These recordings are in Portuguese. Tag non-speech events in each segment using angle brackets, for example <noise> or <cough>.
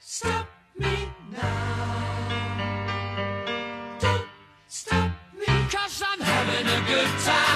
stop me now. Don't stop me, cause I'm having a good time,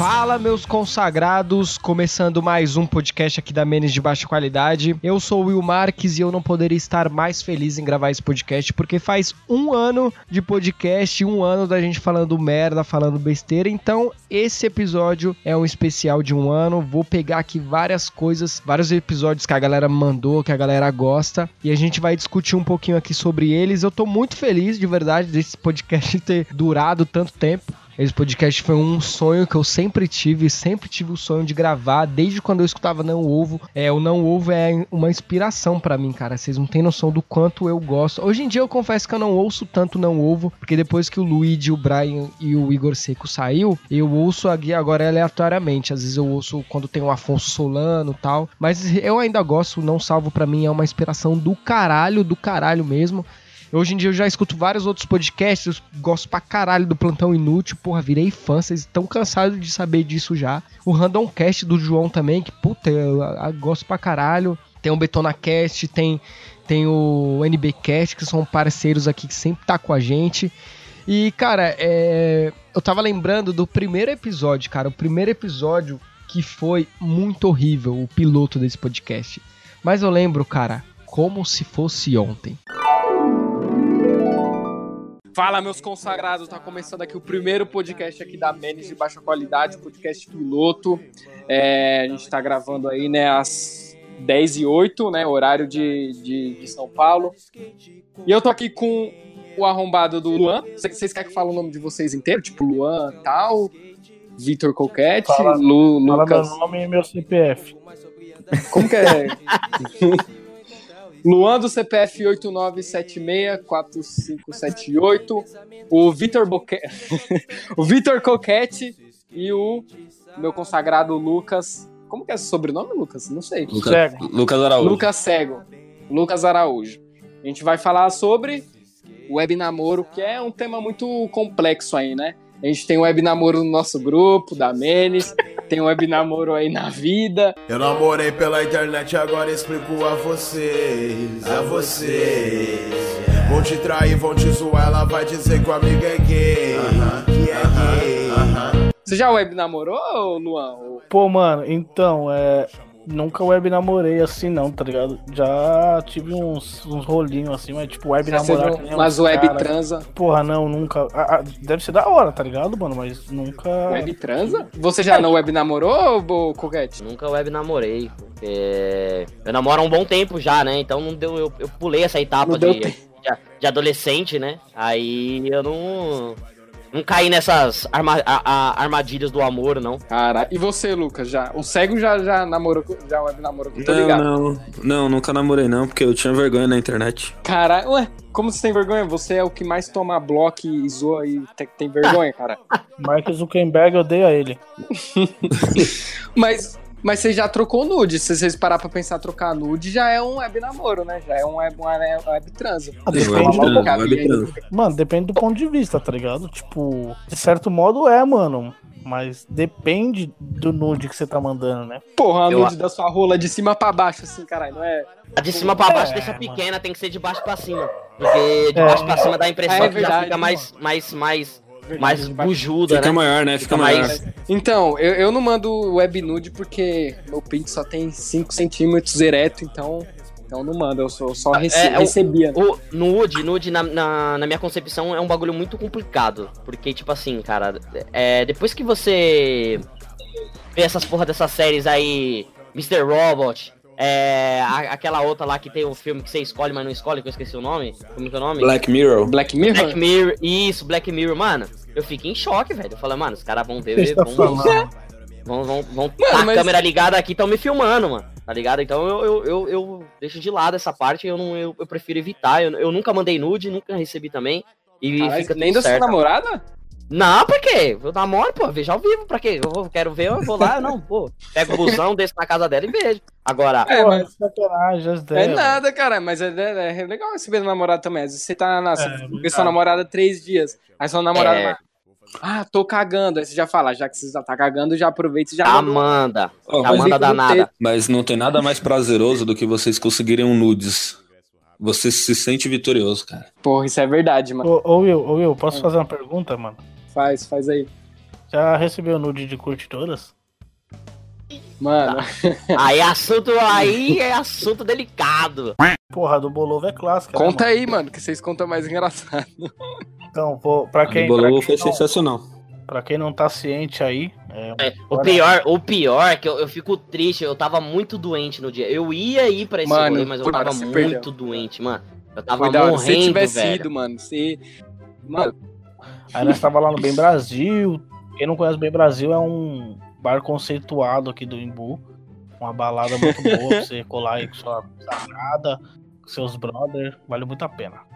Fala, meus consagrados, começando mais um podcast aqui da Menes de Baixa Qualidade. Eu sou o Will Marques e eu não poderia estar mais feliz em gravar esse podcast porque faz um ano de podcast, um ano da gente falando merda, falando besteira. Então, esse episódio é um especial de um ano. Vou pegar aqui várias coisas, vários episódios que a galera mandou, que a galera gosta, e a gente vai discutir um pouquinho aqui sobre eles. Eu tô muito feliz, de verdade, desse podcast <laughs> ter durado tanto tempo. Esse podcast foi um sonho que eu sempre tive, sempre tive o sonho de gravar, desde quando eu escutava Não Ovo. É, o Não Ovo é uma inspiração para mim, cara. Vocês não têm noção do quanto eu gosto. Hoje em dia eu confesso que eu não ouço tanto Não Ovo, porque depois que o Luigi, o Brian e o Igor Seco saiu, eu ouço aqui agora aleatoriamente. Às vezes eu ouço quando tem o Afonso Solano tal, mas eu ainda gosto, Não Salvo para mim é uma inspiração do caralho, do caralho mesmo. Hoje em dia eu já escuto vários outros podcasts, eu gosto pra caralho do Plantão Inútil, porra, virei fã, vocês estão cansados de saber disso já. O Randomcast do João também, que puta, eu, eu gosto pra caralho. Tem o BetonaCast, tem, tem o NBcast, que são parceiros aqui que sempre tá com a gente. E, cara, é... eu tava lembrando do primeiro episódio, cara, o primeiro episódio que foi muito horrível, o piloto desse podcast. Mas eu lembro, cara, como se fosse ontem. Fala, meus consagrados, tá começando aqui o primeiro podcast aqui da Menes de baixa qualidade, podcast piloto. É, a gente tá gravando aí, né, às 10 e 8, né, horário de, de, de São Paulo. E eu tô aqui com o arrombado do Luan. Vocês querem que eu fale o nome de vocês inteiro? Tipo, Luan tal, Vitor Coquete, Fala- Lu, Fala Lucas... meu nome e meu CPF. Como que é? <laughs> Luan do CPF 89764578, o Vitor Boque... <laughs> o Vitor Coquete e o meu consagrado Lucas. Como que é esse sobrenome, Lucas? Não sei. Lucas, Cego. Lucas Araújo. Lucas Cego. Lucas Araújo. A gente vai falar sobre web namoro, que é um tema muito complexo aí, né? A gente tem web namoro no nosso grupo, da Menes, tem web namoro aí na vida, Eu namorei pela internet, agora explico a vocês, a vocês. Vão te trair, vão te zoar, ela vai dizer que o amigo é gay, que é gay. Você já web namorou, Luan? Pô, mano, então, é. Nunca web namorei assim, não, tá ligado? Já tive uns, uns rolinhos assim, mas tipo, web namorar. nem umas uns web cara- transa? Porra, não, nunca. Ah, ah, deve ser da hora, tá ligado, mano? Mas nunca. Web transa? Você já não web namorou, ô, Coquete? Nunca web namorei, porque eu namoro há um bom tempo já, né? Então não deu, eu, eu pulei essa etapa Não de, de, de adolescente, né? Aí eu não não caí nessas arma- a- a- armadilhas do amor, não. Cara, e você, Lucas? Já? O cego já, já namorou, com- já web namorou, eu tô Não, ligado. não, não, nunca namorei não, porque eu tinha vergonha na internet. Cara, ué, como você tem vergonha? Você é o que mais toma bloco e zoa e tem, tem vergonha, cara. <laughs> Mark Zuckerberg odeia ele. Mas, mas você já trocou nude. Se vocês parar pra pensar trocar nude, já é um web namoro, né? Já é um web, web, web transa. Ah, web trans, web mano, depende do ponto de vista, tá ligado? Tipo, de certo modo é, mano. Mas depende do nude que você tá mandando, né? Porra, a Eu nude da sua rola de cima pra baixo, assim, caralho, não é? A de cima pra baixo É, deixa mano. pequena, tem que ser de baixo pra cima. Porque de baixo pra cima dá a impressão É que já verdade, fica mais, mais, mais, Verdade, mais bujuda, Fica né? maior, né? Fica Fica maior. mais- Então, eu, eu não mando web nude porque meu pinto só tem 5 centímetros ereto, então, então não mando, eu só, só rece é, é o- recebia. né? O nude, nude na, na, na minha concepção é um bagulho muito complicado. Porque, tipo assim, cara, é, depois que você vê essas porra dessas séries aí, Mr. Robot, é, a- aquela outra lá que tem o filme que você escolhe, mas não escolhe, que eu esqueci o nome. Como que é o nome? Black Mirror. Black Mirror? Black Mirror, isso, Black Mirror, mano. Eu fiquei em choque, velho. Eu falei, mano, os caras vão ver, Você tá vão, vão, vão, vão Mano, tá a mas- câmera ligada aqui, estão me filmando, mano. Tá ligado? Então eu, eu, eu, eu deixo de lado essa parte, eu, não, eu, eu prefiro evitar. Eu, eu nunca mandei nude, nunca recebi também. E Caralho, fica nem da sua namorada? Não, pra quê? Eu namoro, pô, vejo ao vivo, pra quê? Eu vou- quero ver, eu vou lá, não, pô. Pego o busão, desço na casa dela e vejo. Agora, É, Porra, mas- sacanagem, É nada, cara, mas é, é- é legal receber do namorado também. Às vezes você tá na. Você É, sua namorada três dias. Aí sua namorada. É. vai, Ah, tô cagando. Aí você já fala, já que você já tá cagando, já aproveita e já manda Amanda. Ó, Amanda danada. texto. Mas não tem nada mais prazeroso do que vocês conseguirem um nudes. Você se sente vitorioso, cara. Porra, isso é verdade, mano. Ô, ô Will, ô Will, posso fazer uma pergunta, mano? Faz, faz aí. Já recebeu nude de curte todas? Mano, <laughs> Aí assunto aí é assunto delicado. Porra, do Bolovo é clássica. né, conta mano? aí, mano, que vocês contam mais engraçado. Então, pô, pra quem, do pra, Bolo quem foi não, sensacional. pra quem não tá ciente aí, é, É, o pior, o pior é que eu, eu fico triste, eu tava muito doente no dia. Eu ia ir pra esse Mano, rolê, mas eu tava muito perdeu. doente, mano. Eu tava da hora. Se você morrendo, tivesse velho. ido, mano, você. Mano, Aí nós tava lá no Bem Brasil. Quem não conhece Bem Brasil é um bar conceituado aqui do Imbu. Uma balada muito boa pra você <laughs> colar aí com sua sagrada, com seus brothers. Vale muito a pena.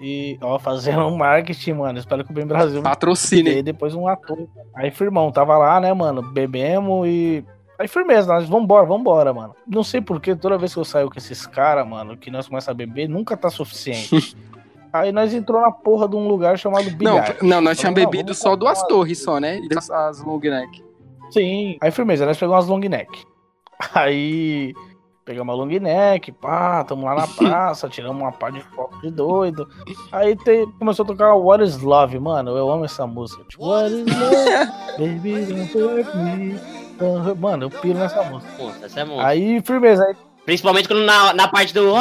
E, ó, fazendo um marketing, mano. Espero que o Bem Brasil patrocine. dê depois um ator. Aí, firmão, tava lá, né, mano? Bebemos e. Aí, firmeza, nós vambora, vambora, mano. Não sei porquê, toda vez que eu saio com esses caras, mano, que nós começamos a beber, nunca tá suficiente. <laughs> Aí nós entrou na porra de um lugar chamado Não, Bilhar. não, nós tínhamos Não, bebido só duas torres só, né? E as, as long neck. Sim. Aí, firmeza, nós pegamos umas long neck. <laughs> Aí, pegamos a long neck, pá, tamo lá na <laughs> praça, tiramos uma par de foto de doido. Aí tem, começou a tocar What is Love, mano. Eu amo essa música. Tipo, What is Love? <laughs> Baby, don't hurt me. Don't hurt-" Mano, eu piro nessa música. Pô, essa é bom. Aí, firmeza. Aí, Principalmente quando na, na parte do. Eu,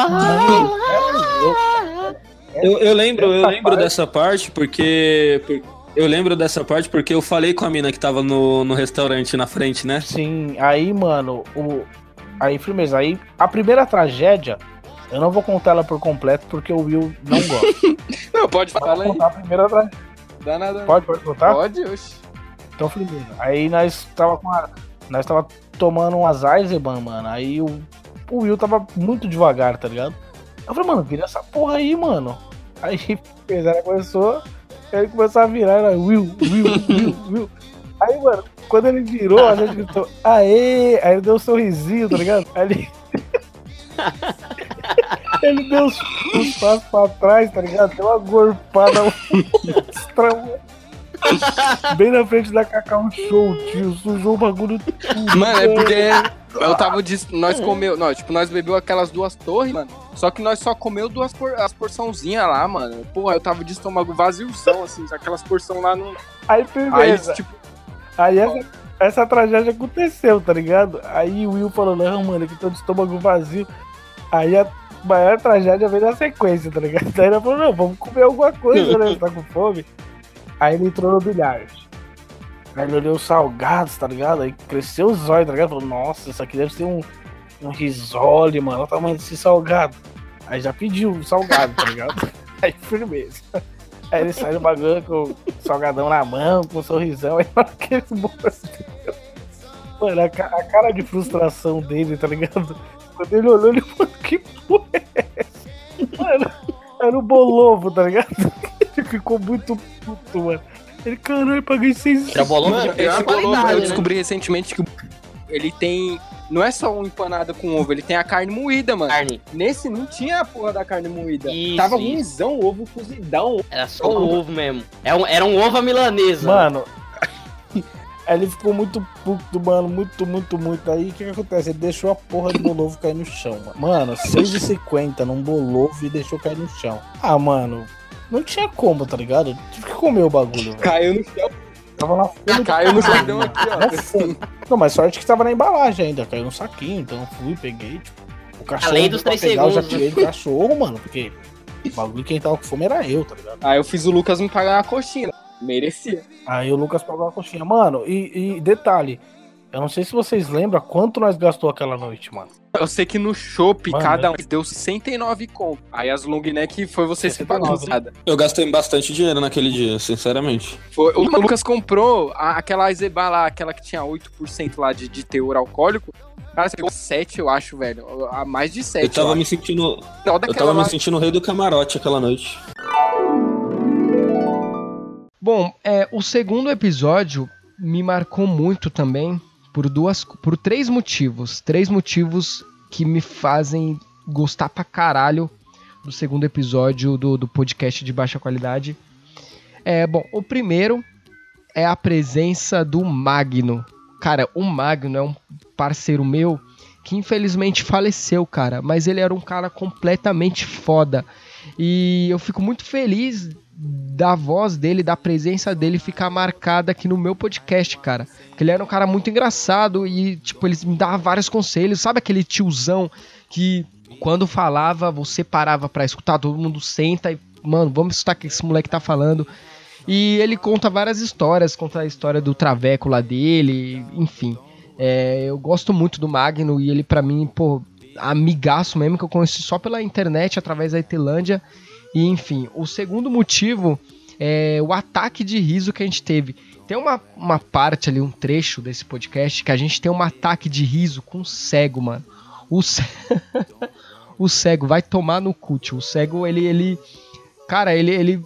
eu lembro, eu lembro parte- dessa parte porque. por- Eu lembro dessa parte porque eu falei com a mina que tava no, no restaurante na frente, né? Sim, aí, mano, o. Aí, firmeza, aí a primeira tragédia, eu não vou contar ela por completo porque o Will não gosta. <laughs> Não, pode Vou falar aí. contar a primeira tragédia. Dá nada. Pode, pode contar? Pode, oxe. Então, firmeza. Aí nós tava com a. Nós tava tomando umas Eisenbahn, mano. Aí o, o Will tava muito devagar, tá ligado? Eu falei, mano, vira essa porra aí, mano. Aí, <laughs> ela começou. Ele começou a virar, era Will, Will, Will, Will. Aí, mano, quando ele virou, a gente gritou, aê! Aí ele deu um sorrisinho, tá ligado? Aí ele. <laughs> ele deu uns, passos pra trás, tá ligado? Deu uma gorpada <laughs> extrema. <laughs> Bem na frente da Cacau Show, tio. Sujou o bagulho tudo. Mano, é porque eu tava. Dis... Nós comeu. Nós, tipo, nós bebeu aquelas duas torres, mano. Só que nós só comeu duas por... as porçãozinhas lá, mano. Porra, eu tava de estômago vaziozão, assim. Aquelas porção lá no. Aí, Aí, firmeza. tipo, Aí essa, essa tragédia aconteceu, tá ligado? Aí o Will falou, não, mano, que tô de estômago vazio. Aí a maior tragédia veio na sequência, tá ligado? <laughs> Aí ele falou, não, vamos comer alguma coisa, né? Tá com fome? Aí ele entrou no bilhar. Aí ele olhou os salgados, tá ligado? Aí cresceu os olhos, tá ligado? Falou, nossa, isso aqui deve ser um, um risole, mano. Olha o tamanho desse salgado. Aí já pediu o salgado, tá ligado? <laughs> Aí firmeza. Aí ele sai do bagulho com o salgadão na mão, com um sorrisão, aí na hora que ele mordeu. Mano, a, a cara de frustração dele, tá ligado? Quando ele olhou, ele falou, que porra é essa? Mano, era o Bolovo, tá ligado? Ele ficou muito puto, mano. Ele, caralho, paguei 6 Era bolovo Mano, de esse qualidade, eu né? descobri recentemente que o- ele tem. Não é só um empanado com ovo, ele tem a carne moída, mano. Carne. Nesse não tinha a porra da carne moída. Isso, Tava isso. ruimzão, ovo cozidão. Era só o ovo mesmo. Era um, era um ovo à milanesa. Mano, <laughs> ele ficou muito puto, mano, muito, muito, muito. Aí o que, que acontece? Ele deixou a porra do bolovo cair no chão, mano. Mano, 6,50 num bolovo e deixou cair no chão. Ah, mano, não tinha como, tá ligado? Tive que comer o bagulho, velho. Caiu no chão. Tava fome. <laughs> Caiu no chão aqui, ó. Não, mas sorte que tava na embalagem ainda, caiu no saquinho, então eu fui, peguei, tipo. O cachorro lei dos pra três pegar, eu já segundos. tirei do cachorro, mano, porque o bagulho quem tava com fome era eu, tá ligado? Aí eu fiz o Lucas me pagar uma coxinha. Merecia. Aí o Lucas pagou a coxinha. Mano, e, e detalhe, eu não sei se vocês lembram quanto nós gastou aquela noite, mano. Eu sei que no shopping cada um eu- deu 69 conto. Aí as long neck foi você se 69, pagando. nada. Eu gastei bastante dinheiro naquele dia, sinceramente. Foi, o Lucas comprou a- aquela Eisenbahn lá, aquela que tinha 8% lá de, de teor alcoólico. Cara, você pegou 7, eu acho, velho. A mais de 7. Eu tava eu me acho. sentindo. Não, Eu tava lá, me sentindo o rei do camarote aquela noite. Bom, é, o segundo episódio me marcou muito também por duas, por três motivos, três motivos que me fazem gostar pra caralho do segundo episódio do, do podcast de baixa qualidade. É, bom, o primeiro é a presença do Magno. Cara, o Magno é um parceiro meu que infelizmente faleceu, cara, mas ele era um cara completamente foda. E eu fico muito feliz da voz dele, da presença dele ficar marcada aqui no meu podcast, cara. Porque ele era um cara muito engraçado e, tipo, ele me dava vários conselhos. Sabe aquele tiozão que quando falava, você parava pra escutar, todo mundo senta e, mano, vamos escutar o que esse moleque tá falando. E ele conta várias histórias, conta a história do traveco lá dele, enfim. É, eu gosto muito do Magno e ele, pra mim, pô, amigaço mesmo, que eu conheci só pela internet, através da Etelândia. E enfim, o segundo motivo é o ataque de riso que a gente teve. Tem uma, uma parte ali, um trecho desse podcast que a gente tem um ataque de riso com o cego, mano. O, ce... <laughs> o cego vai tomar no cu, tio. O cego, ele, ele. Cara, ele, ele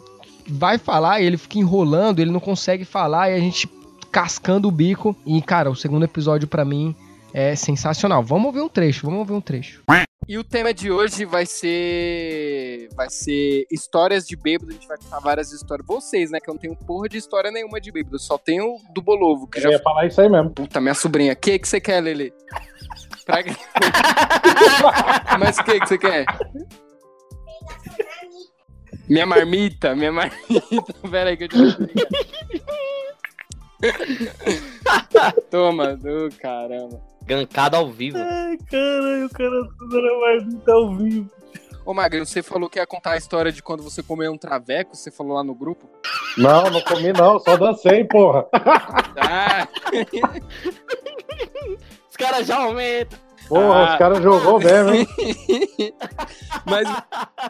vai falar e ele fica enrolando, ele não consegue falar e a gente cascando o bico. E, cara, o segundo episódio pra mim é sensacional. Vamos ver um trecho, vamos ver um trecho. E o tema de hoje vai ser. Vai ser histórias de bêbado. A gente vai contar várias histórias. Vocês, né? Que eu não tenho porra de história nenhuma de bêbado. Só tenho do Bolovo. Que Eu já. ia falar isso aí mesmo. Puta, minha sobrinha. O que, que você quer, Lele? Pra... <laughs> Mas o que, que você quer? Minha marmita, minha marmita. <laughs> Pera aí que eu te vou. <laughs> Toma, do caramba. Gancado ao vivo. Ai, caralho, o cara tudo era mais muito ao vivo. Ô, Magno, você falou que ia contar a história de quando você comeu um traveco, você falou lá no grupo. Não, não comi não, só dancei, porra. Ah, <laughs> Os caras já aumentam. Porra, Ah. os caras jogou mesmo, hein? <laughs> mas,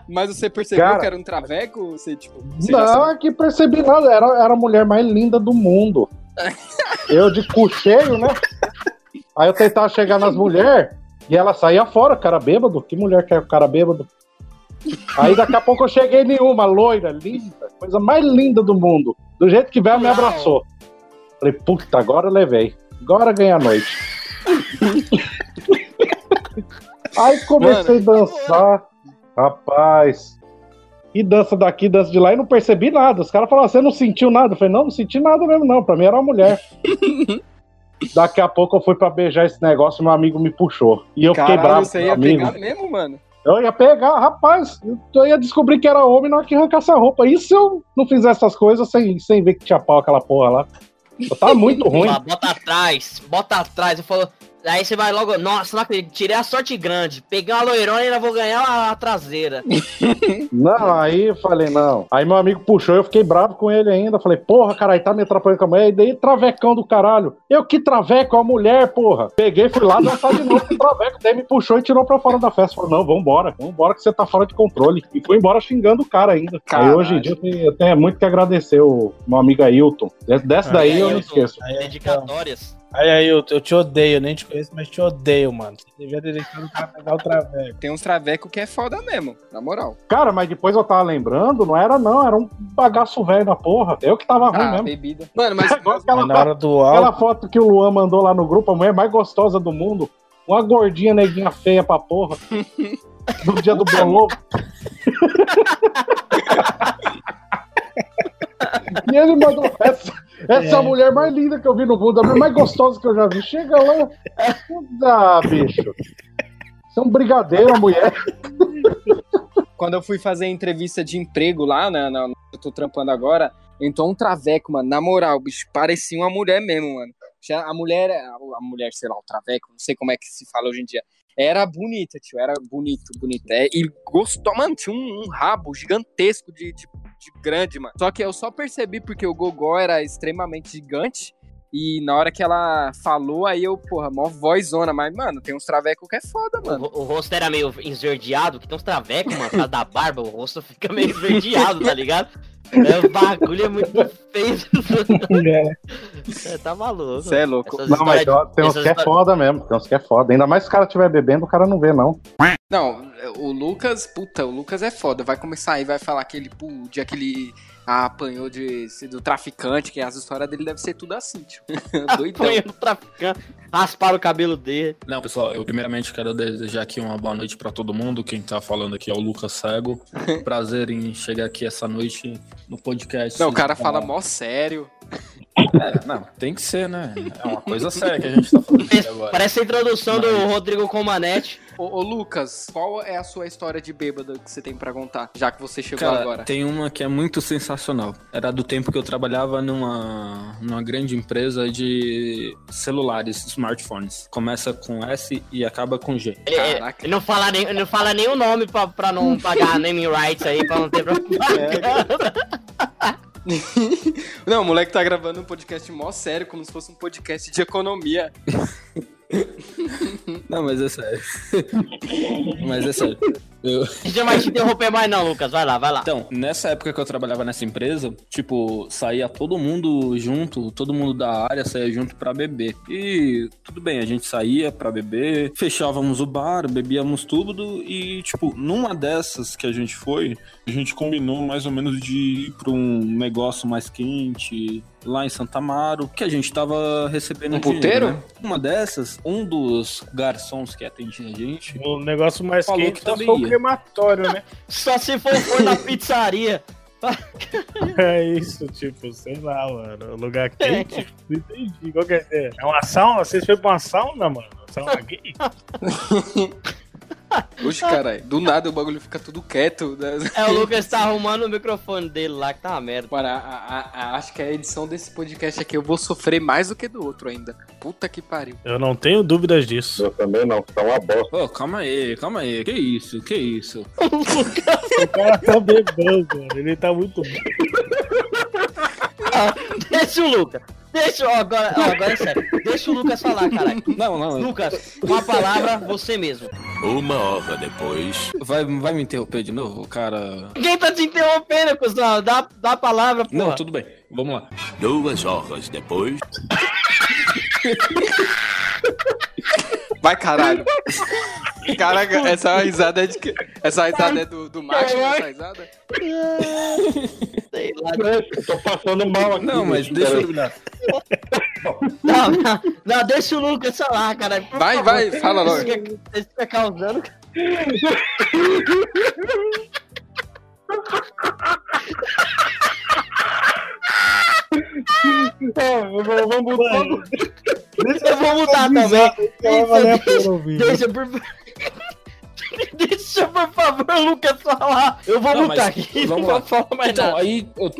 mas você percebeu Cara. que era um traveco? Você, tipo, você Não, é que percebi nada, era, era a mulher mais linda do mundo. <laughs> Eu de cu cheio, né? Aí eu tentava chegar nas mulheres e ela saía fora, cara bêbado. Que mulher quer o cara bêbado? Aí daqui a pouco eu cheguei em uma loira, linda, coisa mais linda do mundo. Do jeito que veio, me abraçou. Falei, puta, agora eu levei. Agora ganhei a noite. <laughs> Aí comecei a dançar. Rapaz. E dança daqui, dança de lá, e não percebi nada. Os caras falaram, você não sentiu nada? Eu falei, não, não senti nada mesmo, não. Pra mim era uma mulher. <laughs> Daqui a pouco eu fui pra beijar esse negócio e meu amigo me puxou. E eu fiquei Caralho, bravo você ia amigo. pegar mesmo, mano? Eu ia pegar, rapaz, eu ia descobrir que era homem na hora que arrancasse a roupa. E se eu não fizesse essas coisas sem, sem ver que tinha pau aquela porra lá? Eu tava muito <laughs> ruim. Bota atrás, bota atrás. Eu falo, aí você vai logo, nossa, não acredito, tirei a sorte grande. Peguei uma loirona e ainda vou ganhar a, a traseira. <laughs> Não, aí eu falei, não. Aí meu amigo puxou, eu fiquei bravo com ele ainda. Falei, porra, caralho, tá me atrapalhando com a mulher. E daí, travecão do caralho. Eu que traveco a mulher, porra. Peguei, fui lá dançar de novo com o traveco. Daí me puxou e tirou pra fora da festa. Falei, não, vambora, vambora que você tá fora de controle. E foi embora xingando o cara ainda. Aí Caralho. hoje em dia eu tenho, eu tenho muito que agradecer o meu amigo Ailton. Des- Dessa daí eu não Ailton. esqueço. Dedicatórias. Aí, aí, eu, eu te odeio, nem te conheço, mas te odeio, mano. Você devia ter deixado o cara pegar o traveco. Tem uns traveco que é foda mesmo, na moral. Cara, mas depois eu tava lembrando, não era não, era um bagaço velho da porra. Eu que tava ruim Ah, mesmo. bebida. Mano, mas <laughs> aquela na hora do Aquela álcool, foto que o Luan mandou lá no grupo, a mulher mais gostosa do mundo. Uma gordinha neguinha feia pra porra. <laughs> No dia do bolo. <laughs> e ele mandou essa, essa é mulher mais linda que eu vi no mundo, a mulher mais gostosa que eu já vi. Chega lá. Ah, bicho. Você é um brigadeiro, a mulher. quando eu fui fazer entrevista de emprego lá, né, na, eu tô trampando agora, entrou um traveco, mano, na moral, bicho, parecia uma mulher mesmo, mano. A mulher, a mulher, sei lá, o traveco, não sei como é que se fala hoje em dia, era bonita, tio, era bonito, bonito. É, e gostou, mano, tinha um, um rabo gigantesco de, de, de grande, mano. Só que eu só percebi porque o Gogó era extremamente gigante. E na hora que ela falou, aí eu, porra, mó vozona. Mas, mano, tem uns travecos que é foda, O, mano. ro- o rosto era meio esverdeado, que tem uns travecos, mano, por causa da barba, o rosto fica meio esverdeado, tá ligado? <laughs> É, o bagulho é muito feio. É, tá maluco. Você é louco. Essas Não, mas tem uns que é histórias- foda mesmo. Tem uns que é foda. Ainda mais se o cara estiver bebendo, o cara não vê, não. Não, o Lucas, puta, o Lucas é foda. Vai começar aí, vai falar que ele, pô, o dia que ele apanhou de, do traficante, que as histórias dele devem ser tudo assim, <laughs> tio. Doidão. Apanhando o traficante, rasparam o cabelo dele. Não, pessoal, eu primeiramente quero desejar aqui uma boa noite pra todo mundo. Quem tá falando aqui é o Lucas Cego. Prazer em chegar aqui essa noite no podcast. Não, o cara fala mó sério. É, não, tem que ser, né? É uma coisa séria que a gente tá falando aqui agora. Parece a introdução do Rodrigo Comanete. Ô, ô, Lucas, qual é a sua história de bêbado que você tem pra contar? Já que você chegou Cara, agora. tem uma que é muito sensacional. Era do tempo que eu trabalhava numa, numa grande empresa de celulares, smartphones. Começa com S e acaba com G. Ele, ele- não fala nem, não fala nem o nome pra, pra não pagar <laughs> naming rights aí, pra não ter <laughs> propaganda. <laughs> Não, o moleque tá gravando um podcast mó sério, como se fosse um podcast de economia. <laughs> Não, mas é sério. <laughs> mas é sério. Eu- A gente não vai te interromper mais não, Lucas. Vai lá, vai lá. Então, nessa época que eu trabalhava nessa empresa, tipo, saía todo mundo junto, todo mundo da área saía junto pra beber. E tudo bem, a gente saía pra beber, fechávamos o bar, bebíamos tudo e, tipo, numa dessas que a gente foi, a gente combinou mais ou menos de ir pra um negócio mais quente. Lá em Santa Amaro, que a gente tava recebendo Um dinheiro, puteiro? né? Uma dessas, um dos garçons que atendia a gente O negócio mais Falou quente que também foi o ia. Crematório, né? Só se for, for na pizzaria. <laughs> É isso, tipo, sei lá, mano. Lugar quente, não entendi. Qual que é? É É uma sauna? Vocês foram pra uma sauna, mano? Sauna gay? <laughs> <laughs> Oxe, caralho, do nada o bagulho fica tudo quieto. né? É, o Lucas tá arrumando o microfone dele lá, que tá uma merda. Mano, a- a- a- acho que a edição desse podcast aqui eu vou sofrer mais do que do outro ainda. Puta que pariu. Eu não tenho dúvidas disso. Eu também não, tá uma bosta. Ô, calma aí, calma aí. Que isso, que isso? <laughs> O cara tá bebendo, mano. Ele tá muito bem. Deixa o Lucas. Deixa, ó, agora, ó, agora é sério. Deixa o Lucas falar, caralho. Não, não. Lucas, uma palavra, você mesmo. Uma hora depois. Vai, vai me interromper de novo, cara? Quem tá te interrompendo, cuzão? Dá, dá a palavra, pô. Não, tudo bem. Vamos lá. Duas horas depois. <laughs> Vai, caralho. <laughs> Caraca, essa risada é de que? Essa risada é do, do Max, essa risada? Sei lá. Eu tô passando mal aqui. Não, mas deixa eu terminar. Não, não, não, deixa o Lucas falar, cara. por Vai, favor. vai, fala logo. Você fica- Você <laughs> causando. Vamos, vamos. Eu vou mudar também. Deixa, por <laughs> Deixa, por favor, o Lucas falar. Eu vou Não, mutar aqui. vamos não falar mais Então, nada. aí. Eu...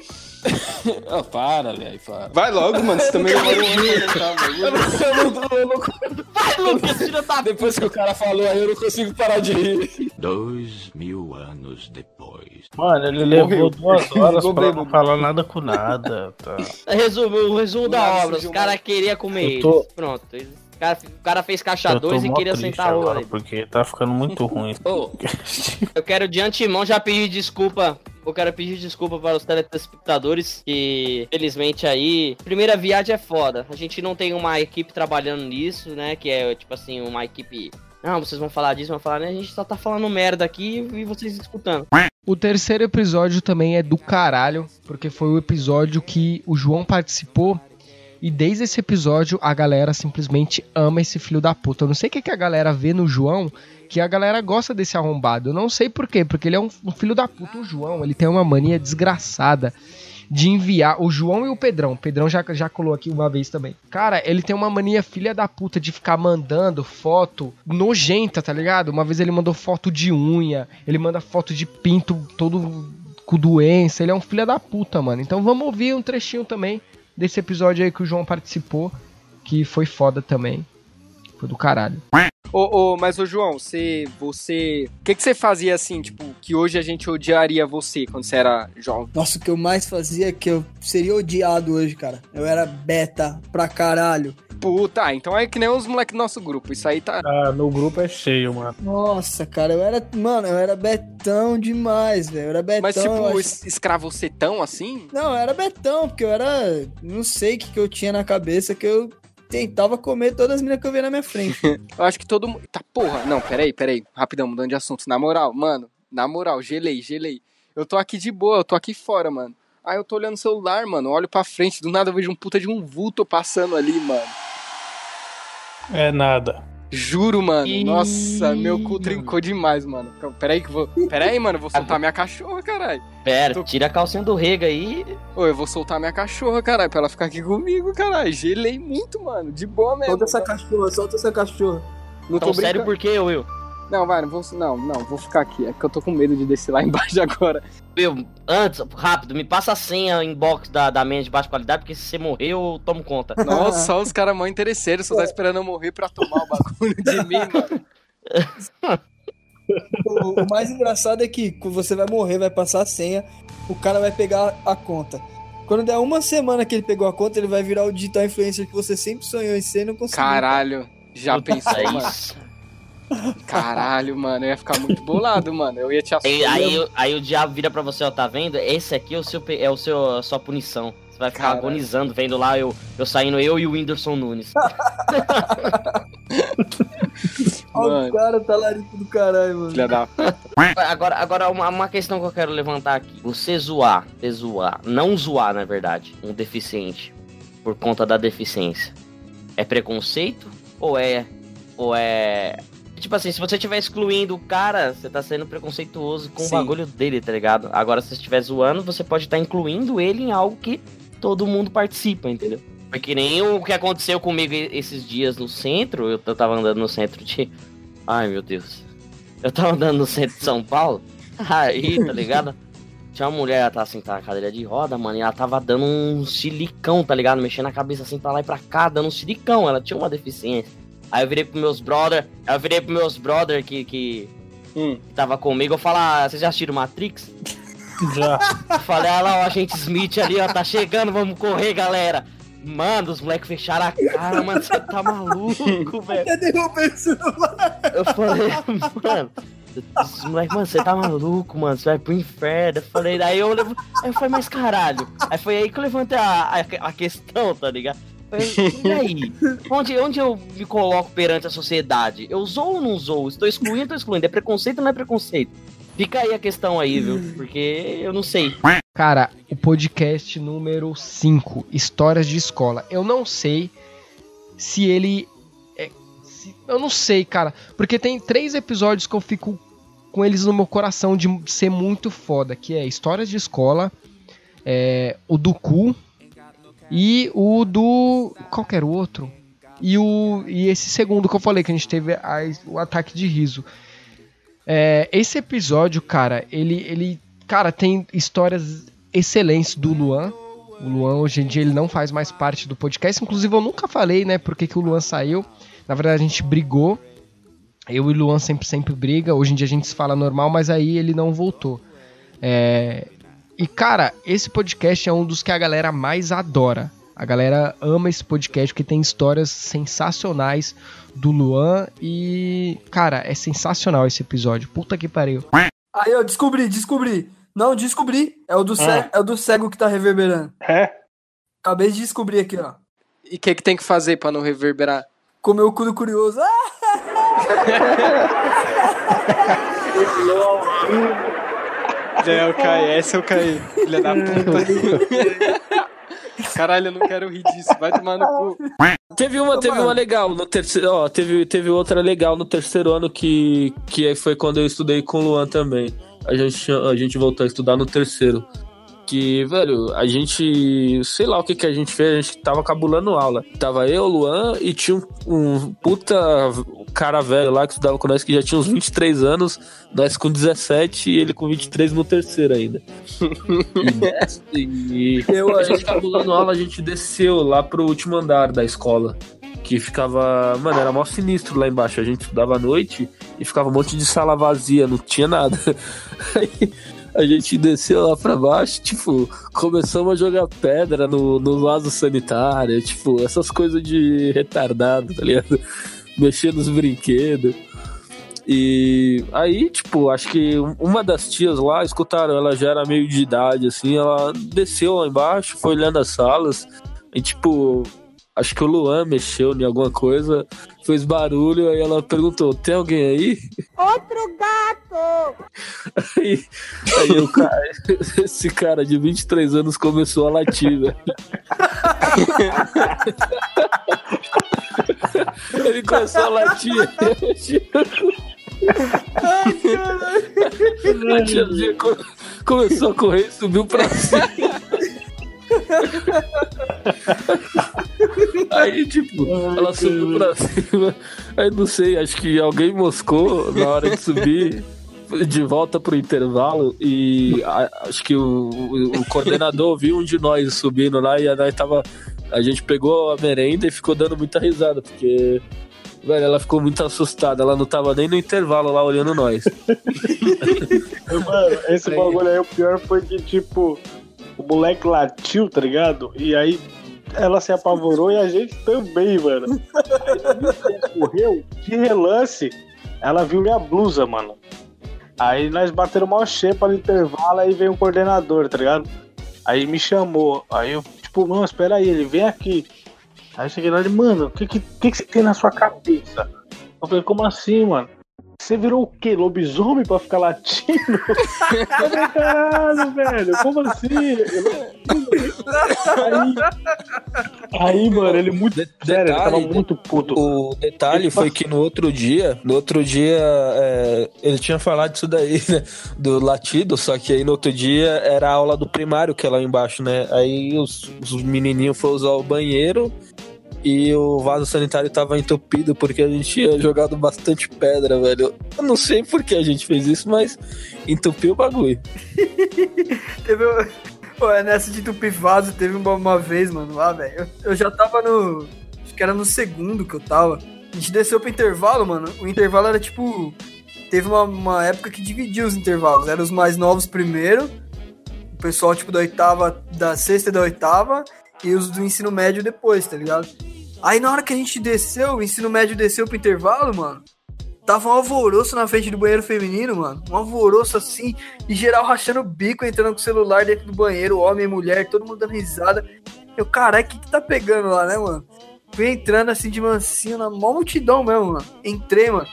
Ah, para, velho, para. Vai logo, mano. Você também demora um ano pra Eu não, não, não- Vai, Lucas, tira da Depois que o cara falou aí, eu não consigo parar de rir. Dois mil anos depois. Mano, ele levou Morreu. duas horas pra não bêbado. falar nada com nada. Tá. Resumo, o resumo da obra. Os caras queriam comer Eu tô- eles. Pronto. eles- O cara, o cara fez caixa tô 2 e queria sentar o agora, porque tá ficando muito ruim. <laughs> Ô, Eu quero de antemão já pedir desculpa. Eu quero pedir desculpa para os telespectadores que, felizmente, aí. Primeira viagem é foda. A gente não tem uma equipe trabalhando nisso, né? Que é tipo assim, uma equipe. Não, vocês vão falar disso, vão falar, né? A gente só tá falando merda aqui e vocês escutando. O terceiro episódio também é do caralho, porque foi o episódio que o João participou. E desde esse episódio a galera simplesmente ama esse filho da puta. Eu não sei o que, que a galera vê no João, que a galera gosta desse arrombado. Eu não sei por quê, porque ele é um, um filho da puta. O João, ele tem uma mania desgraçada de enviar. O João e o Pedrão. O Pedrão já, já colou aqui uma vez também. Cara, ele tem uma mania filha da puta de ficar mandando foto nojenta, tá ligado? Uma vez ele mandou foto de unha, ele manda foto de pinto todo com doença. Ele é um filho da puta, mano. Então vamos ouvir um trechinho também desse episódio aí que o João participou, que foi foda também. Foi do caralho. Ô, ô, mas ô João, você. Você. O que, que você fazia assim, tipo, que hoje a gente odiaria você quando você era jovem? Nossa, o que eu mais fazia é que eu seria odiado hoje, cara. Eu era beta pra caralho. Puta, então é que nem os moleques do nosso grupo. Isso aí tá. Ah, no grupo é cheio, mano. Nossa, cara, eu era. Mano, eu era betão demais, velho. Eu era betão. Mas tipo, acho- es- escravocetão assim? Não, eu era betão, porque eu era. Não sei o que, que eu tinha na cabeça que eu tentava comer todas as meninas que eu via na minha frente. <laughs> Eu acho que todo mundo. Tá, porra. Não, peraí, peraí. Rapidão, mudando de assunto. Na moral, mano, na moral, gelei, gelei. Eu tô aqui de boa, eu tô aqui fora, mano. Aí eu tô olhando o celular, mano. Olho pra frente, do nada eu vejo um puta de um vulto passando ali, mano. É nada. Juro, mano. Ih, Nossa, meu cu trincou demais, mano. Peraí que eu vou. Peraí, mano, eu vou soltar minha cachorra, caralho. Pera, Tô- tira a calcinha do rega aí. Ô, eu vou soltar minha cachorra, caralho, pra ela ficar aqui comigo, caralho. Gelei muito, mano. De boa mesmo. Solta essa cachorra, solta essa cachorra. Não tô Tão sério por quê, Will? Não, vai, não vou. Não, não, vou ficar aqui. É que eu tô com medo de descer lá <laughs> embaixo agora. Will, antes, rápido, me passa a senha inbox da, da minha de baixa qualidade, porque se você morrer, eu tomo conta. <laughs> Nossa, só os caras mó interesseiros, só tá esperando eu morrer pra tomar o bagulho de mim, mano. <laughs> O, o mais engraçado é que quando você vai morrer, vai passar a senha, o cara vai pegar a conta. Quando der uma semana que ele pegou a conta, ele vai virar o digital influencer que você sempre sonhou em ser e não conseguiu. Caralho, já Puta, pensou, mano? Caralho, mano, eu ia ficar muito bolado, mano. Eu ia te Aí, assumir. aí, aí o diabo vira pra você, ó, tá vendo? Esse aqui é o seu, é o seu, a sua punição. Você vai ficar Caralho. agonizando, vendo lá eu, eu saindo, eu e o Whindersson Nunes. <laughs> Olha Mano. o cara, tá larico do caralho, mano. Filha da. Agora, agora uma, uma questão que eu quero levantar aqui. Você zoar, você zoar, não zoar, na verdade, um deficiente por conta da deficiência. É preconceito? Ou é. Ou é. Tipo assim, se você estiver excluindo o cara, você tá sendo preconceituoso com Sim. o bagulho dele, tá ligado? Agora, se você estiver zoando, você pode estar incluindo ele em algo que todo mundo participa, entendeu? Foi que nem o que aconteceu comigo esses dias no centro. Eu, eu tava andando no centro de. Ai, meu Deus. Eu tava andando no centro de São Paulo. <laughs> Aí, tá ligado? Tinha uma mulher, ela tava sentada na cadeira de roda, mano, e ela tava dando um silicão, tá ligado? Mexendo a cabeça assim pra lá e pra cá, dando um silicão. Ela tinha uma deficiência. Aí eu virei pros meus brother, aí eu virei pros meus brother que, que, Hum. que tava comigo, eu falei, ah, vocês já assistiram Matrix? <laughs> Já. Eu falei, olha lá, o agente Smith ali, ó, tá chegando, vamos correr, galera. Mano, os moleques fecharam a cara, mano, você tá maluco, <laughs> velho. Até derrubei o celular. Eu falei, mano, esses moleques, mano, você tá maluco, mano, você vai pro inferno. Eu falei, daí eu, levo- aí eu falei, mas caralho. Aí foi aí que eu levantei a, a, a questão, tá ligado? E aí? Onde, onde eu me coloco perante a sociedade? Eu zoo ou não zoo? Estou excluindo ou estou excluindo? É preconceito ou não é preconceito? Fica aí a questão aí, viu? Porque eu não sei. Cara, o podcast número 5, Histórias de Escola. Eu não sei se ele. é- se- eu não sei, cara. Porque tem três episódios que eu fico com eles no meu coração de ser muito foda. Que é Histórias de Escola, é, o do cu e o do. Qual que era o outro? E, o, e esse segundo que eu falei, que a gente teve a- o ataque de riso. É, esse episódio, cara, ele, ele. Cara, tem histórias excelentes do Luan. O Luan, hoje em dia, ele não faz mais parte do podcast. Inclusive, eu nunca falei, né, por que que o Luan saiu. Na verdade, a gente brigou. Eu e o Luan sempre, sempre briga. Hoje em dia a gente se fala normal, mas aí ele não voltou. É... E, cara, esse podcast é um dos que a galera mais adora. A galera ama esse podcast porque tem histórias sensacionais do Luan e, cara, é sensacional esse episódio. Puta que pariu. Aí eu descobri, descobri. Não, descobri. É o do, cego, é o do cego que tá reverberando. É? Acabei de descobrir aqui, ó. E o que, que tem que fazer pra não reverberar? Comer o cu do curioso. Ah! <laughs> <laughs> <laughs> É, eu caí, essa eu caí. Filha da puta. Caralho, eu não quero rir disso. Vai tomar no cu. Teve uma, teve uma legal no terceiro, ó, teve, teve outra legal no terceiro ano que, que aí foi quando eu estudei com o Luan também. A gente, a gente voltou a estudar no terceiro. Que, velho, a gente. Sei lá o que que a gente fez, a gente tava cabulando aula. Tava eu, Luan, e tinha um, um puta cara velho lá que estudava com nós que já tinha uns 23 anos, nós com 17 e ele com 23 no terceiro ainda. E, <laughs> e Eu a gente cabulando aula, a gente desceu lá pro último andar da escola. Que ficava. Mano, era mó sinistro lá embaixo. A gente estudava à noite e ficava um monte de sala vazia, não tinha nada. Aí <laughs> a gente desceu lá pra baixo, tipo, começamos a jogar pedra no, no vaso sanitário, tipo, essas coisas de retardado, tá ligado? <laughs> Mexer nos brinquedos. E aí, tipo, acho que uma das tias lá, escutaram, ela já era meio de idade, assim, ela desceu lá embaixo, foi olhando as salas, e tipo, acho que o Luan mexeu em alguma coisa, fez barulho, aí ela perguntou, tem alguém aí? Outro gato! <laughs> Aí, aí o cara, <laughs> esse cara de 23 anos começou a latir, velho. <laughs> Ele começou a latir. A tiazinha co- começou a correr e subiu pra cima. Aí, tipo, ela subiu pra cima. Aí não sei, acho que alguém moscou na hora de subir de volta pro intervalo e acho que o, o- coordenador viu um de nós subindo lá e a nós tava. A gente pegou a merenda e ficou dando muita risada, porque. Velho, ela ficou muito assustada, ela não tava nem no intervalo lá olhando nós. <laughs> Mano, esse bagulho aí, o pior foi que, tipo, moleque latiu, tá ligado? E aí ela se apavorou e a gente também, mano. Aí correu, de relance, ela viu minha blusa, mano. Aí nós bateram mal xepa no intervalo, aí veio um coordenador, tá ligado? Aí me chamou. Aí eu, tipo, mano, espera aí, ele vem aqui. Aí eu cheguei lá e mano, o que, que, que que você tem na sua cabeça? Eu falei, como assim, mano? Você virou o quê? Lobisomem pra ficar falei, <laughs> caralho, velho, como assim? Aí, aí mano, ele muito. sério, ele tava muito puto. O detalhe foi que no outro dia, no outro dia, é, ele tinha falado disso daí, <laughs> né? Do latido, só que aí no outro dia era a aula do primário, que é lá embaixo, né? Aí os, os menininhos foram usar o banheiro e o vaso sanitário tava entupido porque a gente tinha jogado bastante pedra, velho. Eu não sei por que a gente fez isso, mas entupiu o bagulho. <laughs> Teve. um- Pô, é nessa de entupir vaso, teve uma, uma vez, mano, lá, velho. Eu, eu já tava no. Acho que era no segundo que eu tava. A gente desceu pro intervalo, mano. O intervalo era tipo. Teve uma, uma época que dividia os intervalos. Eram os mais novos primeiro. O pessoal, tipo, da oitava, da sexta e da oitava. E os do ensino médio depois, tá ligado? Aí na hora que a gente desceu, o ensino médio desceu pro intervalo, mano. Tava um alvoroço na frente do banheiro feminino, mano. Um alvoroço assim, e geral rachando o bico, entrando com o celular dentro do banheiro, homem mulher, todo mundo dando risada. Eu, caralho, o que que tá pegando lá, né, mano? Fui entrando assim de mansinho, na multidão mesmo, mano. Entrei, mano.